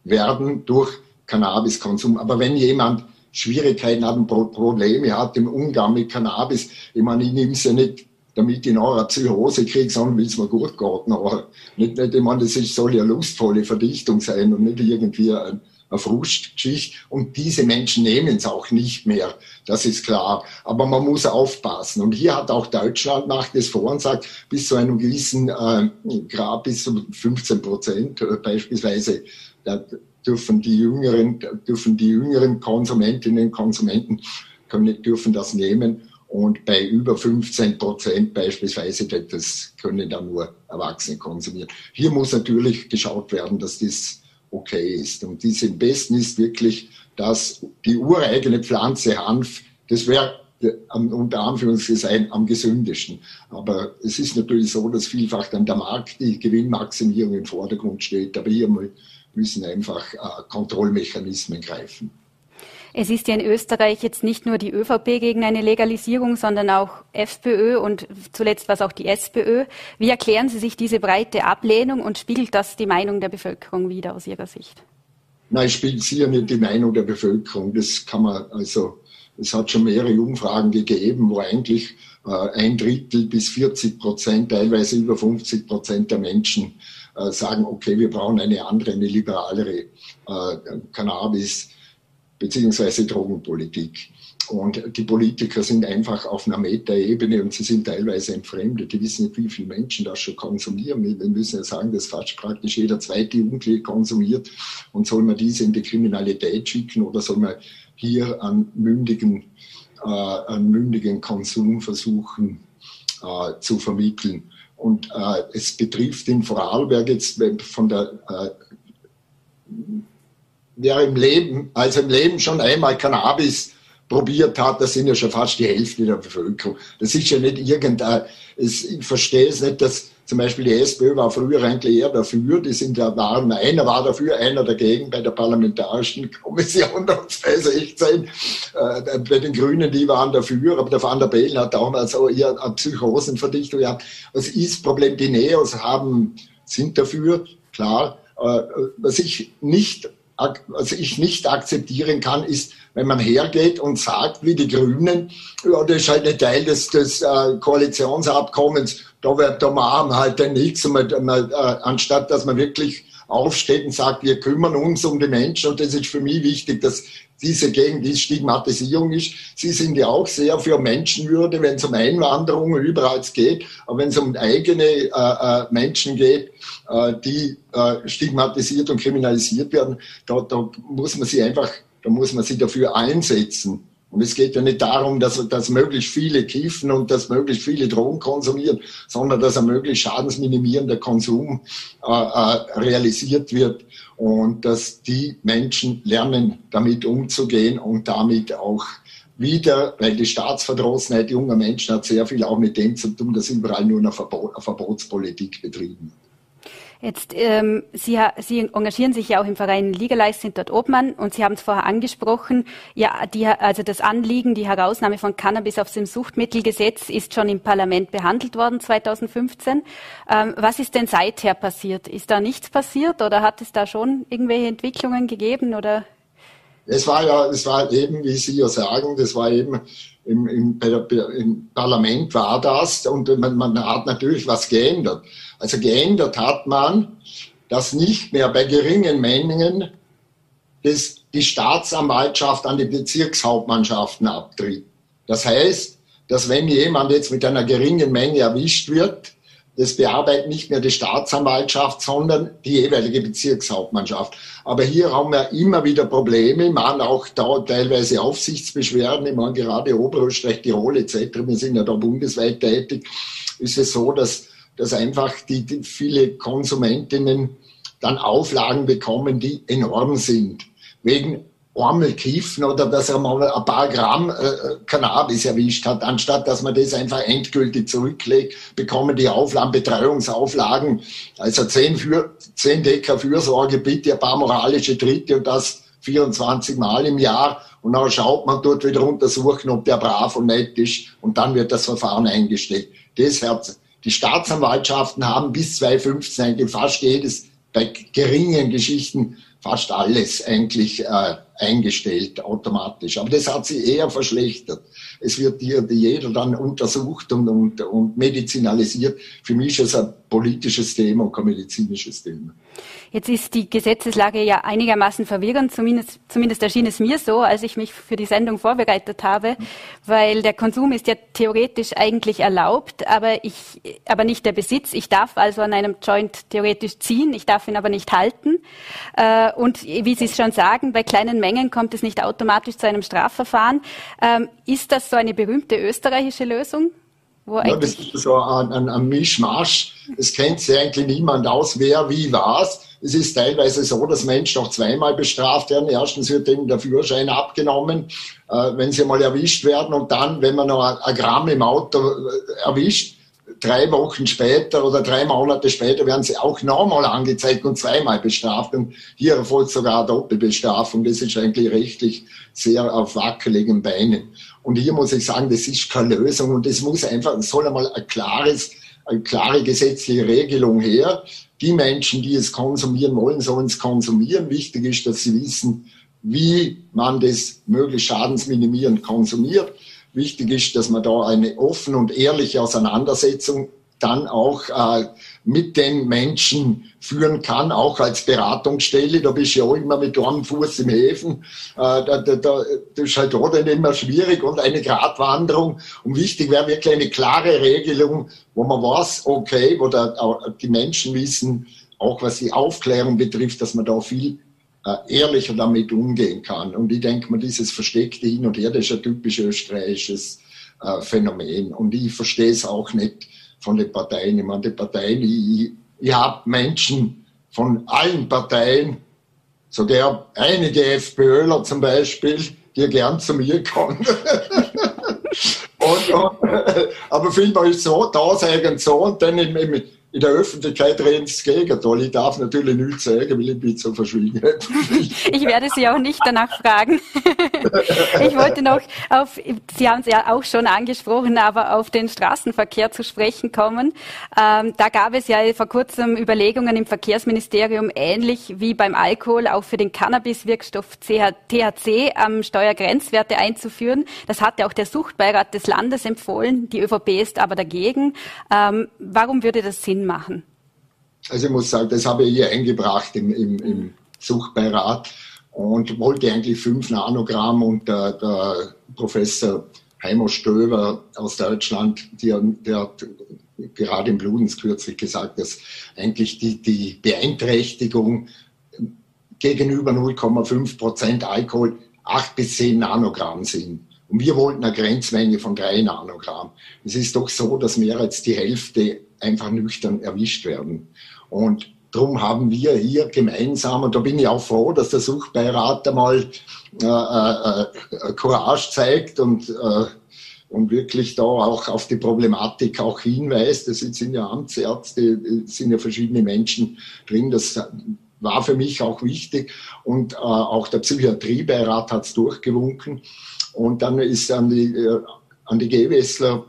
D: werden durch Cannabiskonsum. Aber wenn jemand Schwierigkeiten hat Probleme hat im Umgang mit Cannabis, ich meine, ich nehme es ja nicht, damit ich nachher eine Psychose kriege, sondern will es mir gut gehen. Nachher. Nicht, nicht, ich meine, das soll ja lustvolle Verdichtung sein und nicht irgendwie ein, eine Frustgeschichte. Und diese Menschen nehmen es auch nicht mehr. Das ist klar. Aber man muss aufpassen. Und hier hat auch Deutschland macht es vor und sagt, bis zu einem gewissen äh, Grad, bis zu 15 Prozent äh, beispielsweise, der, dürfen die jüngeren, dürfen die jüngeren Konsumentinnen und Konsumenten können, dürfen das nehmen. Und bei über 15 Prozent beispielsweise, das können dann nur Erwachsene konsumieren. Hier muss natürlich geschaut werden, dass das okay ist. Und dies im besten ist wirklich, dass die ureigene Pflanze Hanf, das wäre unter Anführungszeichen am gesündesten. Aber es ist natürlich so, dass vielfach dann der Markt, die Gewinnmaximierung im Vordergrund steht. Aber hier mal müssen einfach äh, Kontrollmechanismen greifen.
B: Es ist ja in Österreich jetzt nicht nur die ÖVP gegen eine Legalisierung, sondern auch FPÖ und zuletzt was auch die SPÖ. Wie erklären Sie sich diese breite Ablehnung und spiegelt das die Meinung der Bevölkerung wider aus Ihrer Sicht?
D: Nein, es spiegelt sicher nicht die Meinung der Bevölkerung. Das kann man also, es hat schon mehrere Umfragen gegeben, wo eigentlich äh, ein Drittel bis 40 Prozent, teilweise über 50 Prozent der Menschen sagen, okay, wir brauchen eine andere, eine liberalere äh, Cannabis- bzw. Drogenpolitik. Und die Politiker sind einfach auf einer Metaebene und sie sind teilweise entfremdet. Die wissen nicht, wie viele Menschen das schon konsumieren. Wir müssen ja sagen, dass fast praktisch jeder zweite Jugendliche konsumiert. Und soll man diese in die Kriminalität schicken oder soll man hier an mündigen, äh, an mündigen Konsum versuchen äh, zu vermitteln? Und äh, es betrifft in Vorarlberg jetzt von der, äh, wer im Leben, also im Leben schon einmal Cannabis probiert hat, das sind ja schon fast die Hälfte der Bevölkerung. Das ist ja nicht irgendein, es, ich verstehe es nicht, dass zum Beispiel die SPÖ war früher eigentlich eher dafür, die sind ja, waren, einer war dafür, einer dagegen bei der Parlamentarischen Kommission 2016. Äh, bei den Grünen, die waren dafür, aber der Van der Bellen hat auch mal so eher eine Psychosenverdichtung gehabt. Was ist das Problem? Die Neos haben, sind dafür, klar. Äh, was ich nicht was ich nicht akzeptieren kann, ist, wenn man hergeht und sagt, wie die Grünen, ja, das ist halt ein Teil des, des äh, Koalitionsabkommens, da, wird, da machen wir halt dann nichts, und man, man, äh, anstatt dass man wirklich aufsteht und sagt, wir kümmern uns um die Menschen. Und das ist für mich wichtig, dass diese gegen die Stigmatisierung ist. Sie sind ja auch sehr für Menschenwürde, wenn es um Einwanderung überall geht, aber wenn es um eigene äh, äh, Menschen geht, äh, die äh, stigmatisiert und kriminalisiert werden, da, da muss man sie einfach, da muss man sie dafür einsetzen. Und es geht ja nicht darum, dass, dass möglichst viele kiffen und dass möglichst viele Drogen konsumieren, sondern dass ein möglichst schadensminimierender Konsum äh, äh, realisiert wird und dass die Menschen lernen, damit umzugehen und damit auch wieder, weil die Staatsverdrossenheit junger Menschen hat sehr viel auch mit dem zu tun, dass überall nur eine, Verbot, eine Verbotspolitik betrieben.
B: Jetzt, ähm, Sie, Sie engagieren sich ja auch im Verein Legalize, sind dort Obmann und Sie haben es vorher angesprochen, ja, die, also das Anliegen, die Herausnahme von Cannabis aus dem Suchtmittelgesetz ist schon im Parlament behandelt worden 2015. Ähm, was ist denn seither passiert? Ist da nichts passiert oder hat es da schon irgendwelche Entwicklungen gegeben oder?
D: Es war ja, es war eben, wie Sie ja sagen, das war eben im, im, im Parlament war das und man, man hat natürlich was geändert. Also geändert hat man, dass nicht mehr bei geringen Mengen das, die Staatsanwaltschaft an die Bezirkshauptmannschaften abtritt. Das heißt, dass wenn jemand jetzt mit einer geringen Menge erwischt wird, das bearbeitet nicht mehr die Staatsanwaltschaft, sondern die jeweilige Bezirkshauptmannschaft. Aber hier haben wir immer wieder Probleme, man auch da teilweise Aufsichtsbeschwerden, ich meine gerade Oberösterreich, Tirol etc., wir sind ja da bundesweit tätig, ist es so, dass dass einfach die, die viele Konsumentinnen dann Auflagen bekommen, die enorm sind. Wegen Ormelkiffen oder dass er mal ein paar Gramm äh, Cannabis erwischt hat, anstatt dass man das einfach endgültig zurücklegt, bekommen die Auflagen, Betreuungsauflagen, also zehn, für, zehn Decker Fürsorge, bitte ein paar moralische Tritte und das 24 Mal im Jahr und dann schaut man dort wieder untersuchen, ob der brav und nett ist und dann wird das Verfahren eingestellt. Das hat die Staatsanwaltschaften haben bis 2015 eigentlich fast jedes, bei geringen Geschichten fast alles eigentlich äh, eingestellt automatisch. Aber das hat sich eher verschlechtert. Es wird hier jeder dann untersucht und, und, und medizinalisiert. Für mich ist es ein politisches Thema und kein medizinisches Thema.
B: Jetzt ist die Gesetzeslage ja einigermaßen verwirrend, zumindest, zumindest erschien es mir so, als ich mich für die Sendung vorbereitet habe, weil der Konsum ist ja theoretisch eigentlich erlaubt, aber ich, aber nicht der Besitz. Ich darf also an einem Joint theoretisch ziehen, ich darf ihn aber nicht halten. Äh, und wie Sie es schon sagen, bei kleinen Mengen kommt es nicht automatisch zu einem Strafverfahren. Ähm, ist das so eine berühmte österreichische Lösung?
D: ja, das ist so ein, ein, ein Mischmasch. Es kennt sich eigentlich niemand aus, wer wie was. Es ist teilweise so, dass Menschen noch zweimal bestraft werden. Erstens wird ihnen der Führerschein abgenommen, äh, wenn sie mal erwischt werden. Und dann, wenn man noch ein, ein Gramm im Auto äh, erwischt, drei Wochen später oder drei Monate später werden sie auch nochmal angezeigt und zweimal bestraft. Und hier erfolgt sogar eine Doppelbestrafung. Das ist eigentlich rechtlich sehr auf wackeligen Beinen. Und hier muss ich sagen, das ist keine Lösung und es muss einfach, soll einmal ein klares, eine klare gesetzliche Regelung her. Die Menschen, die es konsumieren wollen, sollen es konsumieren. Wichtig ist, dass sie wissen, wie man das möglichst schadensminimierend konsumiert. Wichtig ist, dass man da eine offene und ehrliche Auseinandersetzung dann auch äh, mit den Menschen führen kann, auch als Beratungsstelle. Da bist du ja auch immer mit einem Fuß im Häfen. Äh, da, da, da, das ist halt auch dann immer schwierig und eine Gratwanderung. Und wichtig wäre wirklich eine klare Regelung, wo man weiß, okay, wo da, die Menschen wissen, auch was die Aufklärung betrifft, dass man da viel äh, ehrlicher damit umgehen kann. Und ich denke mal, dieses versteckte Hin und Her, das ist ein typisch österreichisches äh, Phänomen. Und ich verstehe es auch nicht von den Parteien. Ich meine, die Parteien, ich, ich habe Menschen von allen Parteien, sogar einige FPÖler zum Beispiel, die gern zu mir kommen. und, und, aber vielmehr ist so, da sagen so und dann im in der Öffentlichkeit reden sie das Gegenteil. Ich darf natürlich nichts sagen, weil ich bin so verschwiegen.
B: ich werde Sie auch nicht danach fragen. ich wollte noch auf, Sie haben es ja auch schon angesprochen, aber auf den Straßenverkehr zu sprechen kommen. Ähm, da gab es ja vor kurzem Überlegungen im Verkehrsministerium, ähnlich wie beim Alkohol, auch für den Cannabis-Wirkstoff THC ähm, Steuergrenzwerte einzuführen. Das hatte auch der Suchtbeirat des Landes empfohlen. Die ÖVP ist aber dagegen. Ähm, warum würde das Sinn machen?
D: Also ich muss sagen, das habe ich hier eingebracht im, im, im Suchbeirat und wollte eigentlich fünf Nanogramm und der, der Professor Heimo Stöber aus Deutschland, der, der hat gerade im Bludens kürzlich gesagt, dass eigentlich die, die Beeinträchtigung gegenüber 0,5 Prozent Alkohol 8 bis 10 Nanogramm sind. Und wir wollten eine Grenzmenge von 3 Nanogramm. Es ist doch so, dass mehr als die Hälfte einfach nüchtern erwischt werden. Und darum haben wir hier gemeinsam, und da bin ich auch froh, dass der Suchbeirat einmal äh, äh, äh, Courage zeigt und, äh, und wirklich da auch auf die Problematik auch hinweist. Das sind ja Amtsärzte, sind ja verschiedene Menschen drin. Das war für mich auch wichtig. Und äh, auch der Psychiatriebeirat hat es durchgewunken. Und dann ist an die, äh, an die Gewessler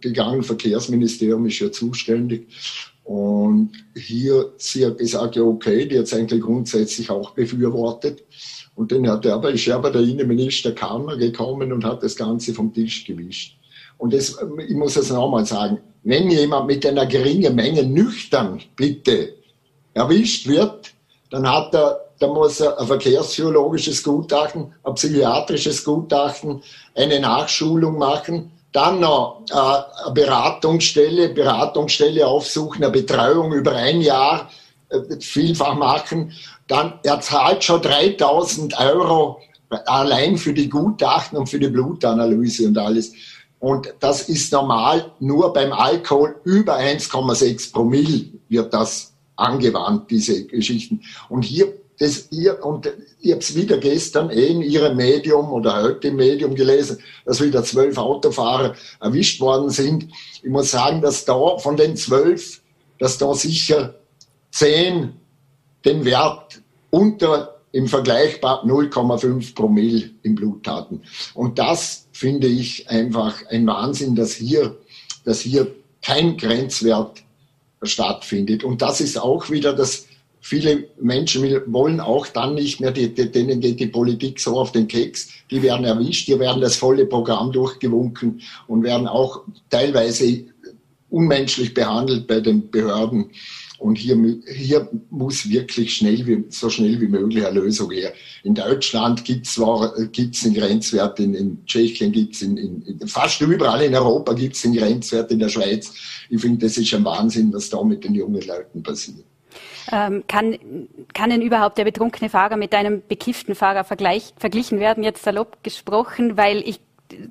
D: gegangen, Verkehrsministerium ist ja zuständig. Und hier, sie hat gesagt, ja okay, die hat es eigentlich grundsätzlich auch befürwortet. Und dann hat er, aber ist aber der Innenminister Karner gekommen und hat das Ganze vom Tisch gewischt. Und das, ich muss es nochmal sagen, wenn jemand mit einer geringen Menge nüchtern, bitte, erwischt wird, dann hat er, da muss er ein verkehrspsychologisches Gutachten, ein psychiatrisches Gutachten, eine Nachschulung machen, dann noch äh, eine Beratungsstelle, Beratungsstelle aufsuchen, eine Betreuung über ein Jahr äh, vielfach machen. Dann er zahlt schon 3000 Euro allein für die Gutachten und für die Blutanalyse und alles. Und das ist normal, nur beim Alkohol über 1,6 Promille wird das angewandt, diese Geschichten. Und hier, das, ihr, und ich habe es wieder gestern eh in Ihrem Medium oder heute im Medium gelesen, dass wieder zwölf Autofahrer erwischt worden sind. Ich muss sagen, dass da von den zwölf, dass da sicher zehn den Wert unter im Vergleichbar 0,5 Promille im Blut hatten. Und das finde ich einfach ein Wahnsinn, dass hier, dass hier kein Grenzwert stattfindet. Und das ist auch wieder das, viele Menschen wollen auch dann nicht mehr, die, die, denen geht die Politik so auf den Keks, die werden erwischt, die werden das volle Programm durchgewunken und werden auch teilweise unmenschlich behandelt bei den Behörden. Und hier, hier muss wirklich schnell wie, so schnell wie möglich eine Lösung her. In Deutschland gibt es gibt's einen Grenzwert, in, in Tschechien gibt es, in, in, fast überall in Europa gibt es einen Grenzwert, in der Schweiz. Ich finde, das ist ein Wahnsinn, was da mit den jungen Leuten passiert.
B: Ähm, kann, kann denn überhaupt der betrunkene Fahrer mit einem bekifften Fahrer verglichen werden, jetzt salopp gesprochen, weil ich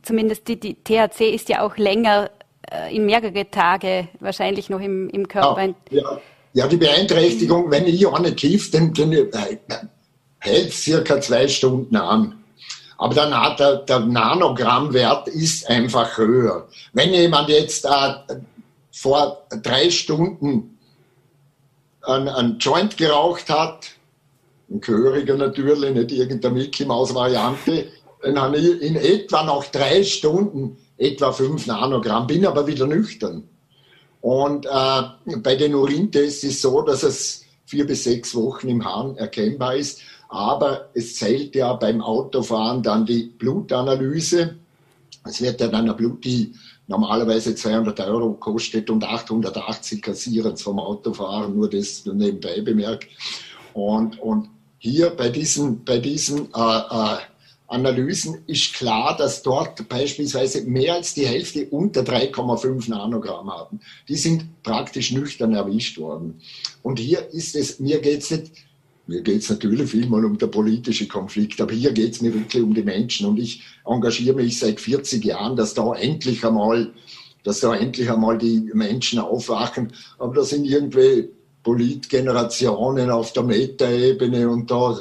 B: zumindest die, die THC ist ja auch länger äh, in mehrere Tage wahrscheinlich noch im, im Körper.
D: Ja, ja. Ja, die Beeinträchtigung, wenn ich eine kiff, dann, dann äh, hält circa zwei Stunden an. Aber der, der, der Nanogrammwert ist einfach höher. Wenn jemand jetzt äh, vor drei Stunden einen, Joint geraucht hat, ein gehöriger natürlich, nicht irgendeine Mickey Maus Variante, dann habe ich in etwa nach drei Stunden etwa fünf Nanogramm, bin aber wieder nüchtern. Und äh, bei den Urintests ist es so, dass es vier bis sechs Wochen im Hahn erkennbar ist. Aber es zählt ja beim Autofahren dann die Blutanalyse. Es wird ja dann eine Blut, die normalerweise 200 Euro kostet und 880 kassieren vom Autofahren, nur das nebenbei bemerkt. Und, und hier bei diesen, bei diesen äh, äh, Analysen ist klar, dass dort beispielsweise mehr als die Hälfte unter 3,5 Nanogramm haben. Die sind praktisch nüchtern erwischt worden. Und hier ist es, mir geht es nicht, mir geht es natürlich vielmal um den politischen Konflikt, aber hier geht es mir wirklich um die Menschen. Und ich engagiere mich seit 40 Jahren, dass da endlich einmal, dass da endlich einmal die Menschen aufwachen. Aber da sind irgendwie Politgenerationen auf der Metaebene und da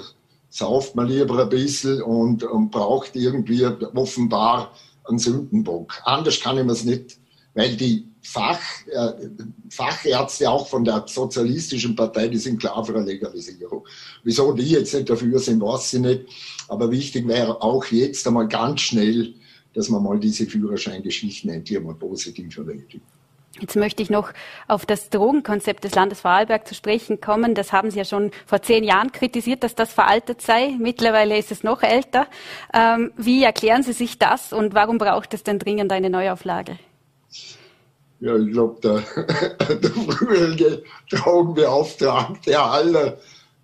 D: sauft man lieber ein bisschen und, und braucht irgendwie offenbar einen Sündenbock. Anders kann ich mir es nicht, weil die Fach, äh, Fachärzte auch von der sozialistischen Partei, die sind klar für eine Legalisierung. Wieso die jetzt nicht dafür sind, weiß ich nicht. Aber wichtig wäre auch jetzt einmal ganz schnell, dass man mal diese Führerscheingeschichten endlich einmal positiv verwendet.
B: Jetzt möchte ich noch auf das Drogenkonzept des Landes Vorarlberg zu sprechen kommen. Das haben Sie ja schon vor zehn Jahren kritisiert, dass das veraltet sei. Mittlerweile ist es noch älter. Ähm, wie erklären Sie sich das und warum braucht es denn dringend eine Neuauflage?
D: Ja, ich glaube, der, der frühere Drogenbeauftragte Haller,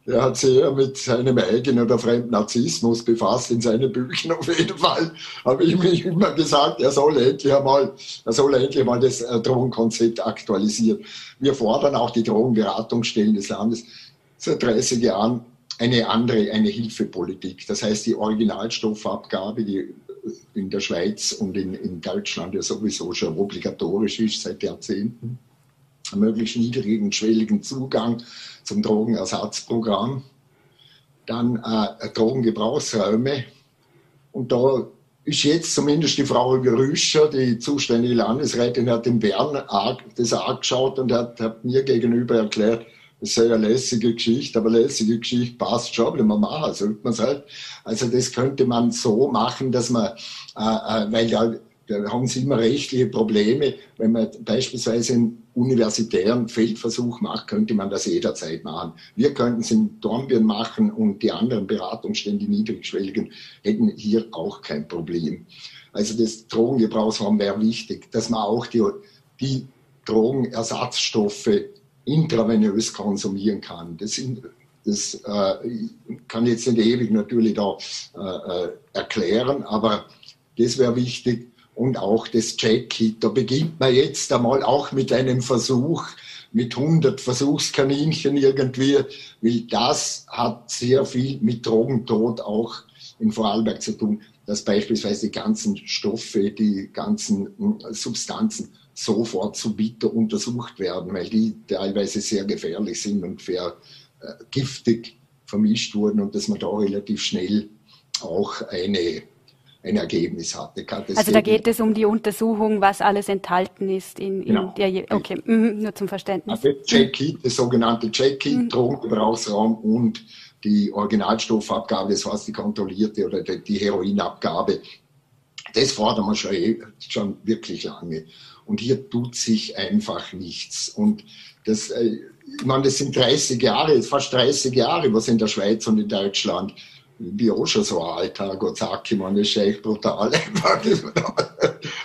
D: der hat sich eher mit seinem eigenen oder fremden Narzissmus befasst in seinen Büchern. Auf jeden Fall habe ich mir immer gesagt, er soll endlich einmal, er soll endlich mal das äh, Drogenkonzept aktualisieren. Wir fordern auch die Drogenberatungsstellen des Landes seit 30 Jahren eine andere, eine Hilfepolitik. Das heißt, die Originalstoffabgabe, die in der Schweiz und in, in Deutschland ja sowieso schon obligatorisch ist seit Jahrzehnten, möglichst niedrigen, schwelligen Zugang zum Drogenersatzprogramm, dann äh, Drogengebrauchsräume. Und da ist jetzt zumindest die Frau Rüscher, die zuständige Landesrätin, hat in Bern das angeschaut und hat, hat mir gegenüber erklärt, das ist eine lässige Geschichte, aber lässige Geschichte passt schon, wenn man machen, sollte man es halt. Also das könnte man so machen, dass man, äh, äh, weil ja, da haben sie immer rechtliche Probleme. Wenn man beispielsweise einen universitären Feldversuch macht, könnte man das jederzeit machen. Wir könnten es in Dornbirn machen und die anderen Beratungsstellen, die niedrigschwelligen, hätten hier auch kein Problem. Also das Drogengebrauchsraum wäre wichtig, dass man auch die, die Drogenersatzstoffe intravenös konsumieren kann. Das, das äh, kann jetzt nicht ewig natürlich da äh, äh, erklären, aber das wäre wichtig. Und auch das Check-Kit. Da beginnt man jetzt einmal auch mit einem Versuch, mit 100 Versuchskaninchen irgendwie, weil das hat sehr viel mit Drogentod auch in Vorarlberg zu tun, dass beispielsweise die ganzen Stoffe, die ganzen hm, Substanzen sofort zu bitter untersucht werden, weil die teilweise sehr gefährlich sind und für äh, giftig vermischt wurden und dass man da relativ schnell auch eine, ein Ergebnis hatte.
B: Also da geht es um die Untersuchung, was alles enthalten ist in, in genau. der, okay, mhm, nur zum Verständnis.
D: Also Check-Kit, das sogenannte Check-Kit, mhm. Drogengebrauchsraum und die Originalstoffabgabe, das heißt die kontrollierte oder die Heroinabgabe, das fordern wir schon, eh, schon wirklich lange. Und hier tut sich einfach nichts. Und das, äh, ich meine, das sind 30 Jahre, fast 30 Jahre, was in der Schweiz und in Deutschland. Bin auch schon so ein alter Gott sagt, ich meine, das ist echt brutal,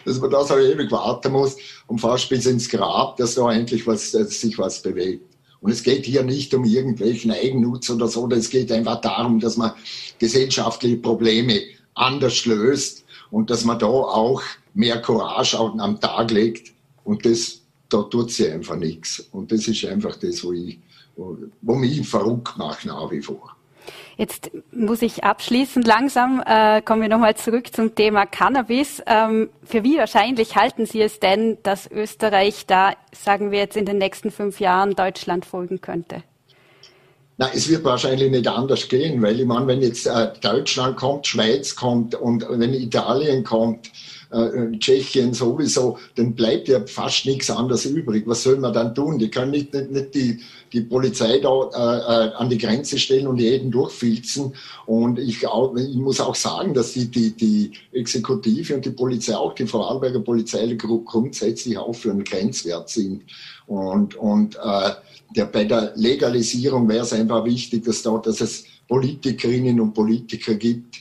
D: dass man, da, so ewig warten muss und fast bis ins Grab, dass da endlich was, sich was bewegt. Und es geht hier nicht um irgendwelchen Eigennutz oder so, es geht einfach darum, dass man gesellschaftliche Probleme anders löst und dass man da auch mehr Courage am Tag legt. Und das, da tut sie einfach nichts. Und das ist einfach das, wo, ich, wo, wo mich verrückt macht nach wie vor.
B: Jetzt muss ich abschließend langsam, äh, kommen wir nochmal zurück zum Thema Cannabis. Ähm, für wie wahrscheinlich halten Sie es denn, dass Österreich da, sagen wir jetzt in den nächsten fünf Jahren, Deutschland folgen könnte?
D: Na, es wird wahrscheinlich nicht anders gehen, weil ich meine, wenn jetzt äh, Deutschland kommt, Schweiz kommt und wenn Italien kommt, äh, Tschechien sowieso, dann bleibt ja fast nichts anderes übrig. Was soll man dann tun? Die können nicht, nicht, nicht die, die Polizei da äh, äh, an die Grenze stellen und jeden durchfilzen. Und ich, auch, ich muss auch sagen, dass die, die, die Exekutive und die Polizei, auch die Vorarlberger Polizei grundsätzlich auch für einen Grenzwert sind. Und, und äh, der, bei der Legalisierung wäre es einfach wichtig, dass, da, dass es Politikerinnen und Politiker gibt,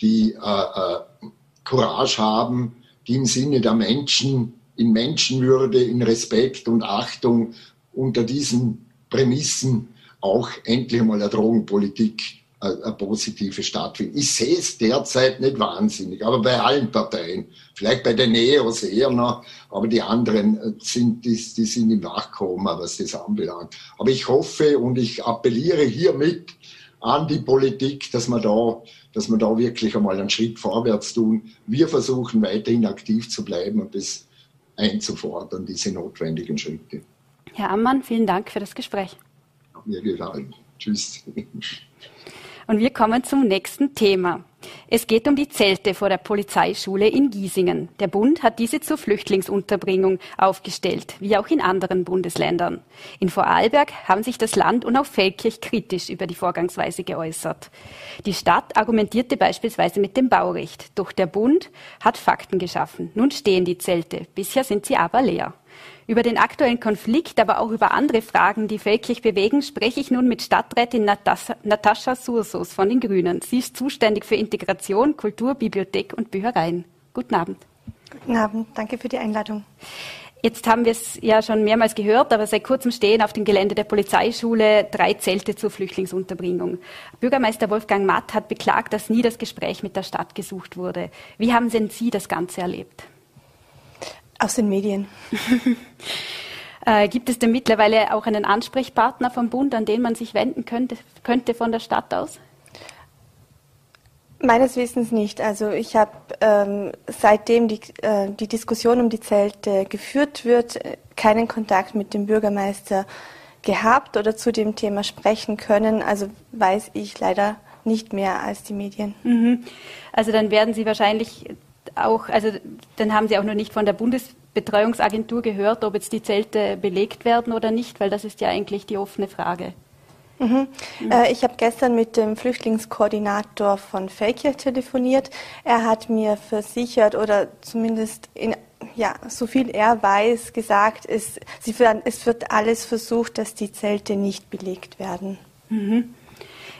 D: die äh, äh, Courage haben, die im Sinne der Menschen, in Menschenwürde, in Respekt und Achtung unter diesen Prämissen auch endlich mal eine Drogenpolitik eine positive stattfindet. Ich sehe es derzeit nicht wahnsinnig, aber bei allen Parteien, vielleicht bei den Neos eher noch, aber die anderen äh, sind, die, die sind im Wachkoma, was das anbelangt. Aber ich hoffe und ich appelliere hiermit an die Politik, dass man da dass wir da wirklich einmal einen Schritt vorwärts tun. Wir versuchen weiterhin aktiv zu bleiben und das einzufordern, diese notwendigen Schritte.
B: Herr Ammann, vielen Dank für das Gespräch.
D: Mir gefallen. Tschüss.
B: Und wir kommen zum nächsten Thema. Es geht um die Zelte vor der Polizeischule in Giesingen. Der Bund hat diese zur Flüchtlingsunterbringung aufgestellt, wie auch in anderen Bundesländern. In Vorarlberg haben sich das Land und auch Feldkirch kritisch über die Vorgangsweise geäußert. Die Stadt argumentierte beispielsweise mit dem Baurecht, doch der Bund hat Fakten geschaffen. Nun stehen die Zelte, bisher sind sie aber leer. Über den aktuellen Konflikt, aber auch über andere Fragen, die Feldkirch bewegen, spreche ich nun mit Stadträtin Natascha Sursos von den Grünen. Sie ist zuständig für Integration, Kultur, Bibliothek und Büchereien. Guten Abend.
E: Guten Abend, danke für die Einladung.
B: Jetzt haben wir es ja schon mehrmals gehört, aber seit kurzem stehen auf dem Gelände der Polizeischule drei Zelte zur Flüchtlingsunterbringung. Bürgermeister Wolfgang Matt hat beklagt, dass nie das Gespräch mit der Stadt gesucht wurde. Wie haben denn Sie das Ganze erlebt?
E: Aus den Medien.
B: äh, gibt es denn mittlerweile auch einen Ansprechpartner vom Bund, an den man sich wenden könnte, könnte von der Stadt aus?
E: Meines Wissens nicht. Also ich habe ähm, seitdem die, äh, die Diskussion um die Zelte geführt wird, keinen Kontakt mit dem Bürgermeister gehabt oder zu dem Thema sprechen können. Also weiß ich leider nicht mehr als die Medien.
B: Mhm. Also dann werden Sie wahrscheinlich auch, also dann haben Sie auch noch nicht von der Bundesbetreuungsagentur gehört, ob jetzt die Zelte belegt werden oder nicht, weil das ist ja eigentlich die offene Frage.
E: Mhm. Äh, ich habe gestern mit dem Flüchtlingskoordinator von Feldkirch telefoniert. Er hat mir versichert oder zumindest in ja, so viel er weiß, gesagt, es, werden, es wird alles versucht, dass die Zelte nicht belegt werden.
B: Mhm.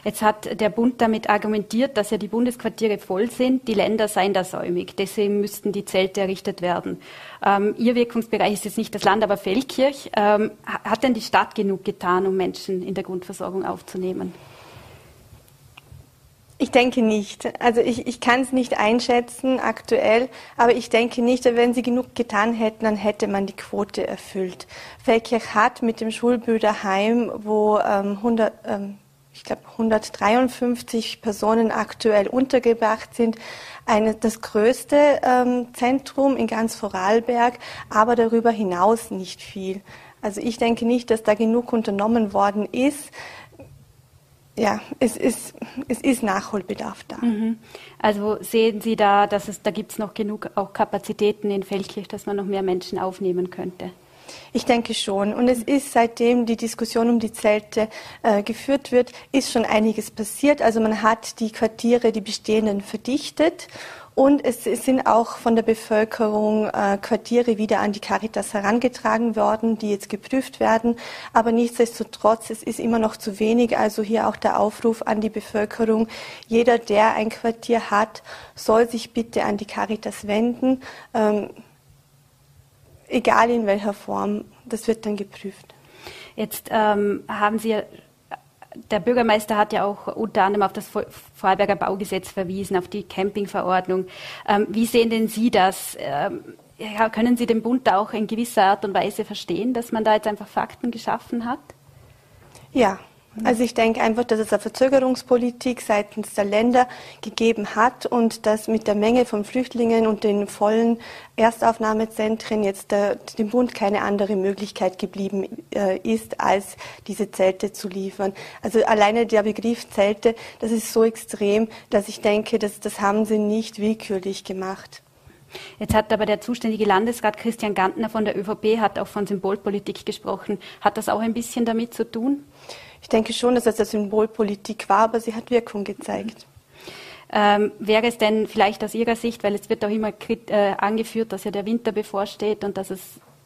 B: Jetzt hat der Bund damit argumentiert, dass ja die Bundesquartiere voll sind, die Länder seien da säumig, deswegen müssten die Zelte errichtet werden. Ähm, Ihr Wirkungsbereich ist jetzt nicht das Land, aber Feldkirch. Ähm, hat denn die Stadt genug getan, um Menschen in der Grundversorgung aufzunehmen?
E: Ich denke nicht. Also ich, ich kann es nicht einschätzen aktuell, aber ich denke nicht, wenn sie genug getan hätten, dann hätte man die Quote erfüllt. Feldkirch hat mit dem Schulbüderheim, wo ähm, 100, ähm, ich glaube 153 Personen aktuell untergebracht sind, eine, das größte ähm, Zentrum in ganz Vorarlberg, aber darüber hinaus nicht viel. Also ich denke nicht, dass da genug unternommen worden ist. Ja, es ist, es ist Nachholbedarf da. Mhm.
B: Also sehen Sie da, dass es da gibt es noch genug auch Kapazitäten in Feldkirch, dass man noch mehr Menschen aufnehmen könnte?
E: Ich denke schon. Und es ist seitdem die Diskussion um die Zelte äh, geführt wird, ist schon einiges passiert. Also man hat die Quartiere, die bestehenden, verdichtet. Und es, es sind auch von der Bevölkerung äh, Quartiere wieder an die Caritas herangetragen worden, die jetzt geprüft werden. Aber nichtsdestotrotz, es ist immer noch zu wenig. Also hier auch der Aufruf an die Bevölkerung. Jeder, der ein Quartier hat, soll sich bitte an die Caritas wenden. Ähm, egal in welcher Form, das wird dann geprüft.
B: Jetzt ähm, haben Sie, der Bürgermeister hat ja auch unter anderem auf das Vorarlberger Baugesetz verwiesen, auf die Campingverordnung. Ähm, wie sehen denn Sie das? Ähm, ja, können Sie den Bund da auch in gewisser Art und Weise verstehen, dass man da jetzt einfach Fakten geschaffen hat?
E: Ja, also ich denke einfach, dass es eine Verzögerungspolitik seitens der Länder gegeben hat und dass mit der Menge von Flüchtlingen und den vollen Erstaufnahmezentren jetzt der, dem Bund keine andere Möglichkeit geblieben äh, ist, als diese Zelte zu liefern. Also alleine der Begriff Zelte, das ist so extrem, dass ich denke, dass, das haben sie nicht willkürlich gemacht.
B: Jetzt hat aber der zuständige Landesrat Christian Gantner von der ÖVP hat auch von Symbolpolitik gesprochen. Hat das auch ein bisschen damit zu tun?
E: Ich denke schon, dass es eine Symbolpolitik war, aber sie hat Wirkung gezeigt.
B: Ähm, wäre es denn vielleicht aus Ihrer Sicht, weil es wird auch immer äh, angeführt, dass ja der Winter bevorsteht und dass es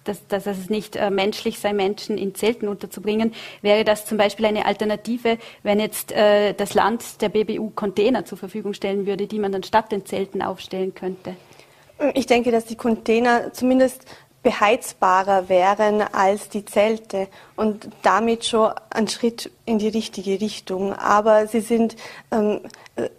B: dass, dass es nicht äh, menschlich sei, Menschen in Zelten unterzubringen. Wäre das zum Beispiel eine Alternative, wenn jetzt äh, das Land der BBU Container zur Verfügung stellen würde, die man dann statt den Zelten aufstellen könnte?
E: Ich denke, dass die Container zumindest beheizbarer wären als die Zelte und damit schon ein Schritt in die richtige Richtung. Aber sie sind, ähm,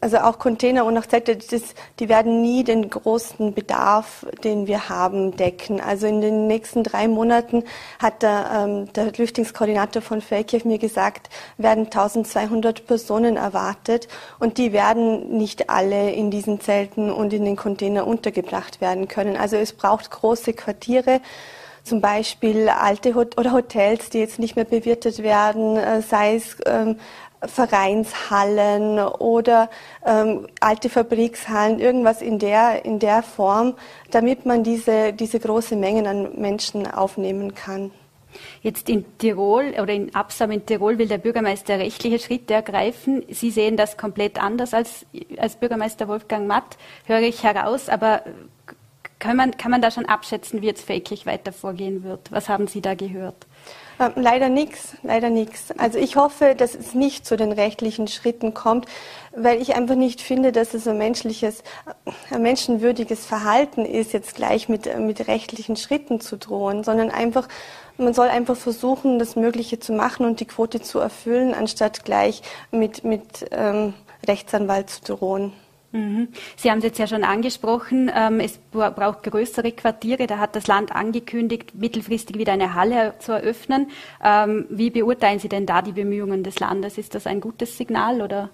E: also auch Container und auch Zelte, das, die werden nie den großen Bedarf, den wir haben, decken. Also in den nächsten drei Monaten hat der, ähm, der Flüchtlingskoordinator von Feldkirch mir gesagt, werden 1200 Personen erwartet und die werden nicht alle in diesen Zelten und in den Container untergebracht werden können. Also es braucht große Quartiere zum Beispiel alte Hot oder Hotels, die jetzt nicht mehr bewirtet werden, äh, sei es ähm, Vereinshallen oder ähm, alte Fabrikshallen, irgendwas in der, in der Form, damit man diese, diese große Mengen an Menschen aufnehmen kann.
B: Jetzt in Tirol oder in Absam in Tirol will der Bürgermeister rechtliche Schritte ergreifen. Sie sehen das komplett anders als, als Bürgermeister Wolfgang Matt, höre ich heraus. Aber Kann man, kann man da schon abschätzen, wie jetzt Feldkirch weiter vorgehen wird? Was haben Sie da gehört?
E: Ähm, leider nichts, leider nichts. Also ich hoffe, dass es nicht zu den rechtlichen Schritten kommt, weil ich einfach nicht finde, dass es ein menschliches, ein menschenwürdiges Verhalten ist, jetzt gleich mit, mit rechtlichen Schritten zu drohen, sondern einfach, man soll einfach versuchen, das Mögliche zu machen und die Quote zu erfüllen, anstatt gleich mit, mit ähm, Rechtsanwalt zu drohen.
B: Mhm. Sie haben es jetzt ja schon angesprochen, ähm, es braucht größere Quartiere. Da hat das Land angekündigt, mittelfristig wieder eine Halle zu eröffnen. Ähm, wie beurteilen Sie denn da die Bemühungen des Landes? Ist das ein gutes Signal oder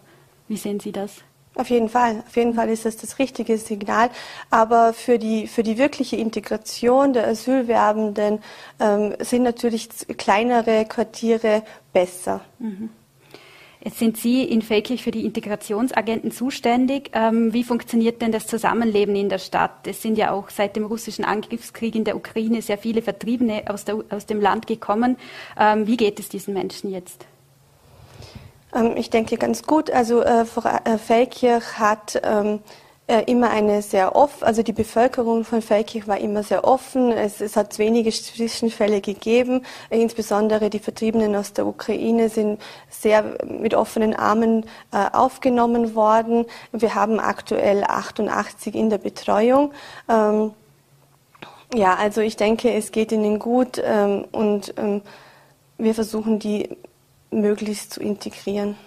B: wie sehen Sie das?
E: Auf jeden Fall, auf jeden Fall ist das das richtige Signal. Aber für die, für die wirkliche Integration der Asylwerbenden ähm, sind natürlich kleinere Quartiere besser. Mhm.
B: Jetzt sind Sie in Feldkirch für die Integrationsagenten zuständig. Ähm, wie funktioniert denn das Zusammenleben in der Stadt? Es sind ja auch seit dem russischen Angriffskrieg in der Ukraine sehr viele Vertriebene aus, der, aus dem Land gekommen. Ähm, wie geht es diesen Menschen jetzt?
E: Ähm, ich denke ganz gut. Also äh, äh Feldkirch hat ähm, äh, immer eine sehr offen, also die Bevölkerung von Feldkirch war immer sehr offen. Es, es hat wenige Zwischenfälle gegeben. Insbesondere die Vertriebenen aus der Ukraine sind sehr mit offenen Armen äh, aufgenommen worden. Wir haben aktuell 88 in der Betreuung. Ähm, ja, also ich denke, es geht ihnen gut ähm, und ähm, wir versuchen die möglichst zu integrieren.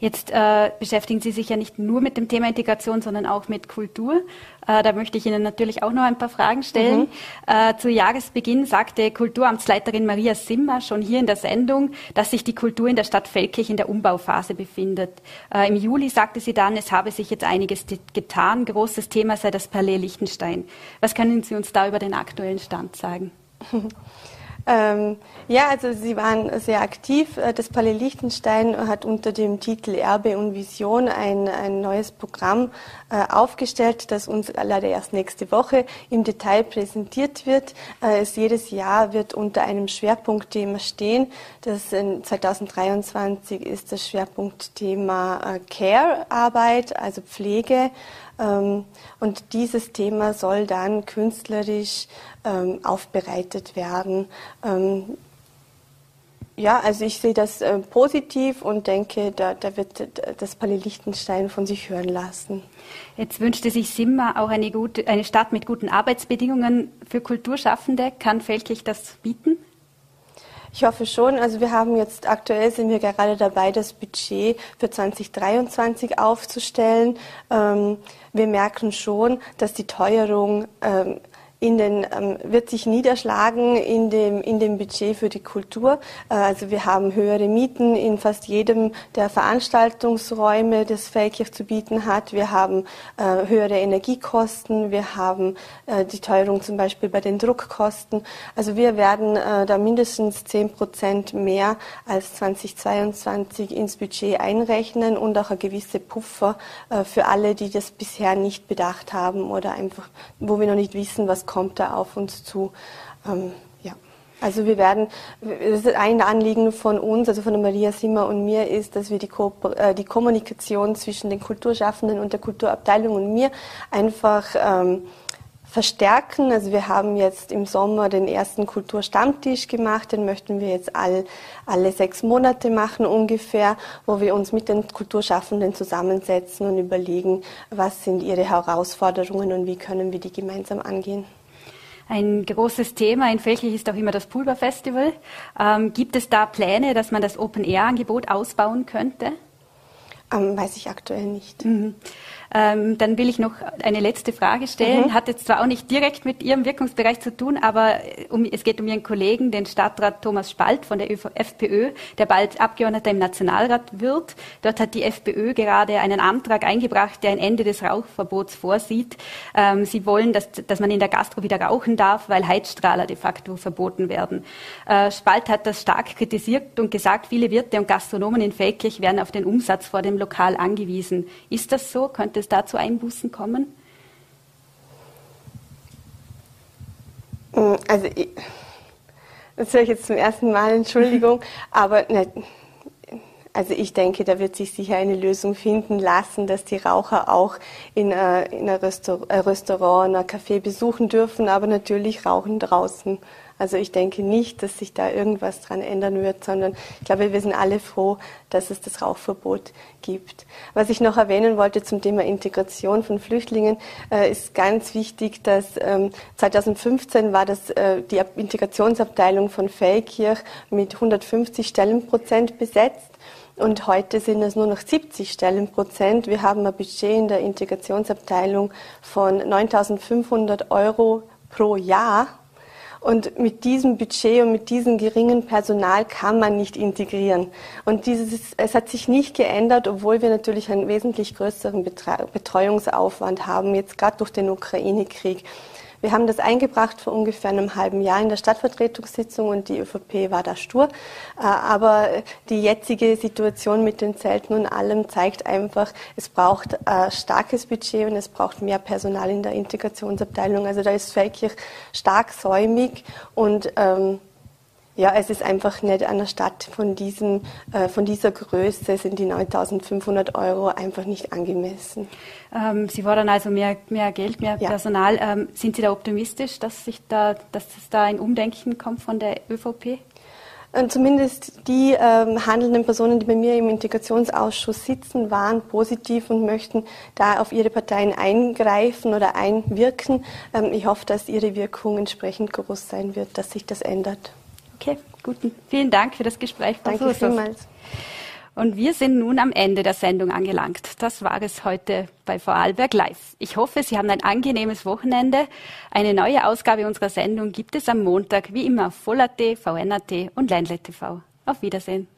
B: Jetzt äh, beschäftigen Sie sich ja nicht nur mit dem Thema Integration, sondern auch mit Kultur. Äh, da möchte ich Ihnen natürlich auch noch ein paar Fragen stellen. Mhm. Äh, zu Jahresbeginn sagte Kulturamtsleiterin Maria Simmer schon hier in der Sendung, dass sich die Kultur in der Stadt Feldkirch in der Umbauphase befindet. Äh, Im Juli sagte sie dann, es habe sich jetzt einiges getan. Großes Thema sei das Palais Liechtenstein. Was können Sie uns da über den aktuellen Stand sagen?
E: Ähm, ja, also Sie waren sehr aktiv. Äh, das Palais Liechtenstein hat unter dem Titel Erbe und Vision ein, ein neues Programm äh, aufgestellt, das uns leider erst nächste Woche im Detail präsentiert wird. Äh, es jedes Jahr wird unter einem Schwerpunktthema stehen. Das in 2023 ist das Schwerpunktthema äh, Care-Arbeit, also Pflege. Ähm, und dieses Thema soll dann künstlerisch ähm, aufbereitet werden. Ähm, ja, also ich sehe das äh, positiv und denke, da, da wird das Palais Liechtenstein von sich hören lassen.
B: Jetzt wünschte sich Simma auch eine, gute, eine Stadt mit guten Arbeitsbedingungen für Kulturschaffende. Kann Feldkirch das bieten?
E: Ich hoffe schon. Also wir haben jetzt aktuell sind wir gerade dabei, das Budget für 2023 aufzustellen. Ähm, wir merken schon, dass die Teuerung ähm, in den, ähm, wird sich niederschlagen in dem, in dem Budget für die Kultur. Äh, also wir haben höhere Mieten in fast jedem der Veranstaltungsräume, das Feldkirch zu bieten hat. Wir haben äh, höhere Energiekosten. Wir haben äh, die Teuerung zum Beispiel bei den Druckkosten. Also wir werden äh, da mindestens zehn Prozent mehr als 2022 ins Budget einrechnen und auch eine gewisse Puffer äh, für alle, die das bisher nicht bedacht haben oder einfach, wo wir noch nicht wissen, was kommt da auf uns zu. Ähm, ja. Also wir werden, das ist ein Anliegen von uns, also von Maria Simmer und mir, ist, dass wir die, Ko äh, die Kommunikation zwischen den Kulturschaffenden und der Kulturabteilung und mir einfach ähm, verstärken. Also wir haben jetzt im Sommer den ersten Kulturstammtisch gemacht, den möchten wir jetzt all, alle sechs Monate machen ungefähr, wo wir uns mit den Kulturschaffenden zusammensetzen und überlegen, was sind ihre Herausforderungen und wie können wir die gemeinsam angehen.
B: Ein großes Thema in Felchlich ist auch immer das Pulverfestival. Ähm, gibt es da Pläne, dass man das Open-Air-Angebot ausbauen könnte?
E: Ähm, weiß ich aktuell nicht.
B: Mhm. Ähm, dann will ich noch eine letzte Frage stellen. Mhm. Hat jetzt zwar auch nicht direkt mit Ihrem Wirkungsbereich zu tun, aber äh, um, es geht um Ihren Kollegen, den Stadtrat Thomas Spalt von der FPÖ, der bald Abgeordneter im Nationalrat wird. Dort hat die FPÖ gerade einen Antrag eingebracht, der ein Ende des Rauchverbots vorsieht. Ähm, sie wollen, dass, dass man in der Gastro wieder rauchen darf, weil Heizstrahler de facto verboten werden. Äh, Spalt hat das stark kritisiert und gesagt, viele Wirte und Gastronomen in Feldkirch werden auf den Umsatz vor dem Lokal angewiesen. Ist das so? Könnte es da zu Einbußen kommen?
E: Mm, also, das höre ich jetzt zum ersten Mal, Entschuldigung, aber ne, Also ich denke, da wird sich sicher eine Lösung finden lassen, dass die Raucher auch in, äh, in ein Restaurant, ein Café besuchen dürfen, aber natürlich rauchen draußen. Also ich denke nicht, dass sich da irgendwas dran ändern wird, sondern ich glaube, wir sind alle froh, dass es das Rauchverbot gibt. Was ich noch erwähnen wollte zum Thema Integration von Flüchtlingen, äh, ist ganz wichtig, dass ähm, 2015 war das äh, die Integrationsabteilung von Feldkirch mit 150 Stellenprozent besetzt. Und heute sind es nur noch 70 Stellenprozent. Wir haben ein Budget in der Integrationsabteilung von 9.500 Euro pro Jahr. Und mit diesem Budget und mit diesem geringen Personal kann man nicht integrieren. Und dieses, es hat sich nicht geändert, obwohl wir natürlich einen wesentlich größeren Betreuungsaufwand haben, jetzt gerade durch den Ukraine-Krieg. Wir haben das eingebracht vor ungefähr einem halben Jahr in der Stadtvertretungssitzung und die ÖVP war da stur. Äh, aber die jetzige Situation mit den Zelten und allem zeigt einfach, es braucht ein starkes Budget und es braucht mehr Personal in der Integrationsabteilung. Also da ist Feldkirch stark säumig und ähm, ja, es ist einfach nicht an der Stadt von, diesen, äh, von dieser Größe sind die 9.500 Euro einfach nicht angemessen.
B: Ähm, Sie fordern also mehr, mehr Geld, mehr ja. Personal. Ähm, sind Sie da optimistisch, dass, sich da, dass es da ein Umdenken kommt von der ÖVP?
E: Und zumindest die ähm, handelnden Personen, die bei mir im Integrationsausschuss sitzen, waren positiv und möchten da auf ihre Parteien eingreifen oder einwirken. Ähm, ich hoffe, dass ihre Wirkung entsprechend groß sein wird, dass sich das ändert.
B: Okay, gut. Vielen Dank für das Gespräch.
E: Danke vielmals.
B: Und wir sind nun am Ende der Sendung angelangt. Das war es heute bei Vorarlberg Live. Ich hoffe, Sie haben ein angenehmes Wochenende. Eine neue Ausgabe unserer Sendung gibt es am Montag, wie immer auf Voll.at, VN.at und Ländle TV. Auf Wiedersehen.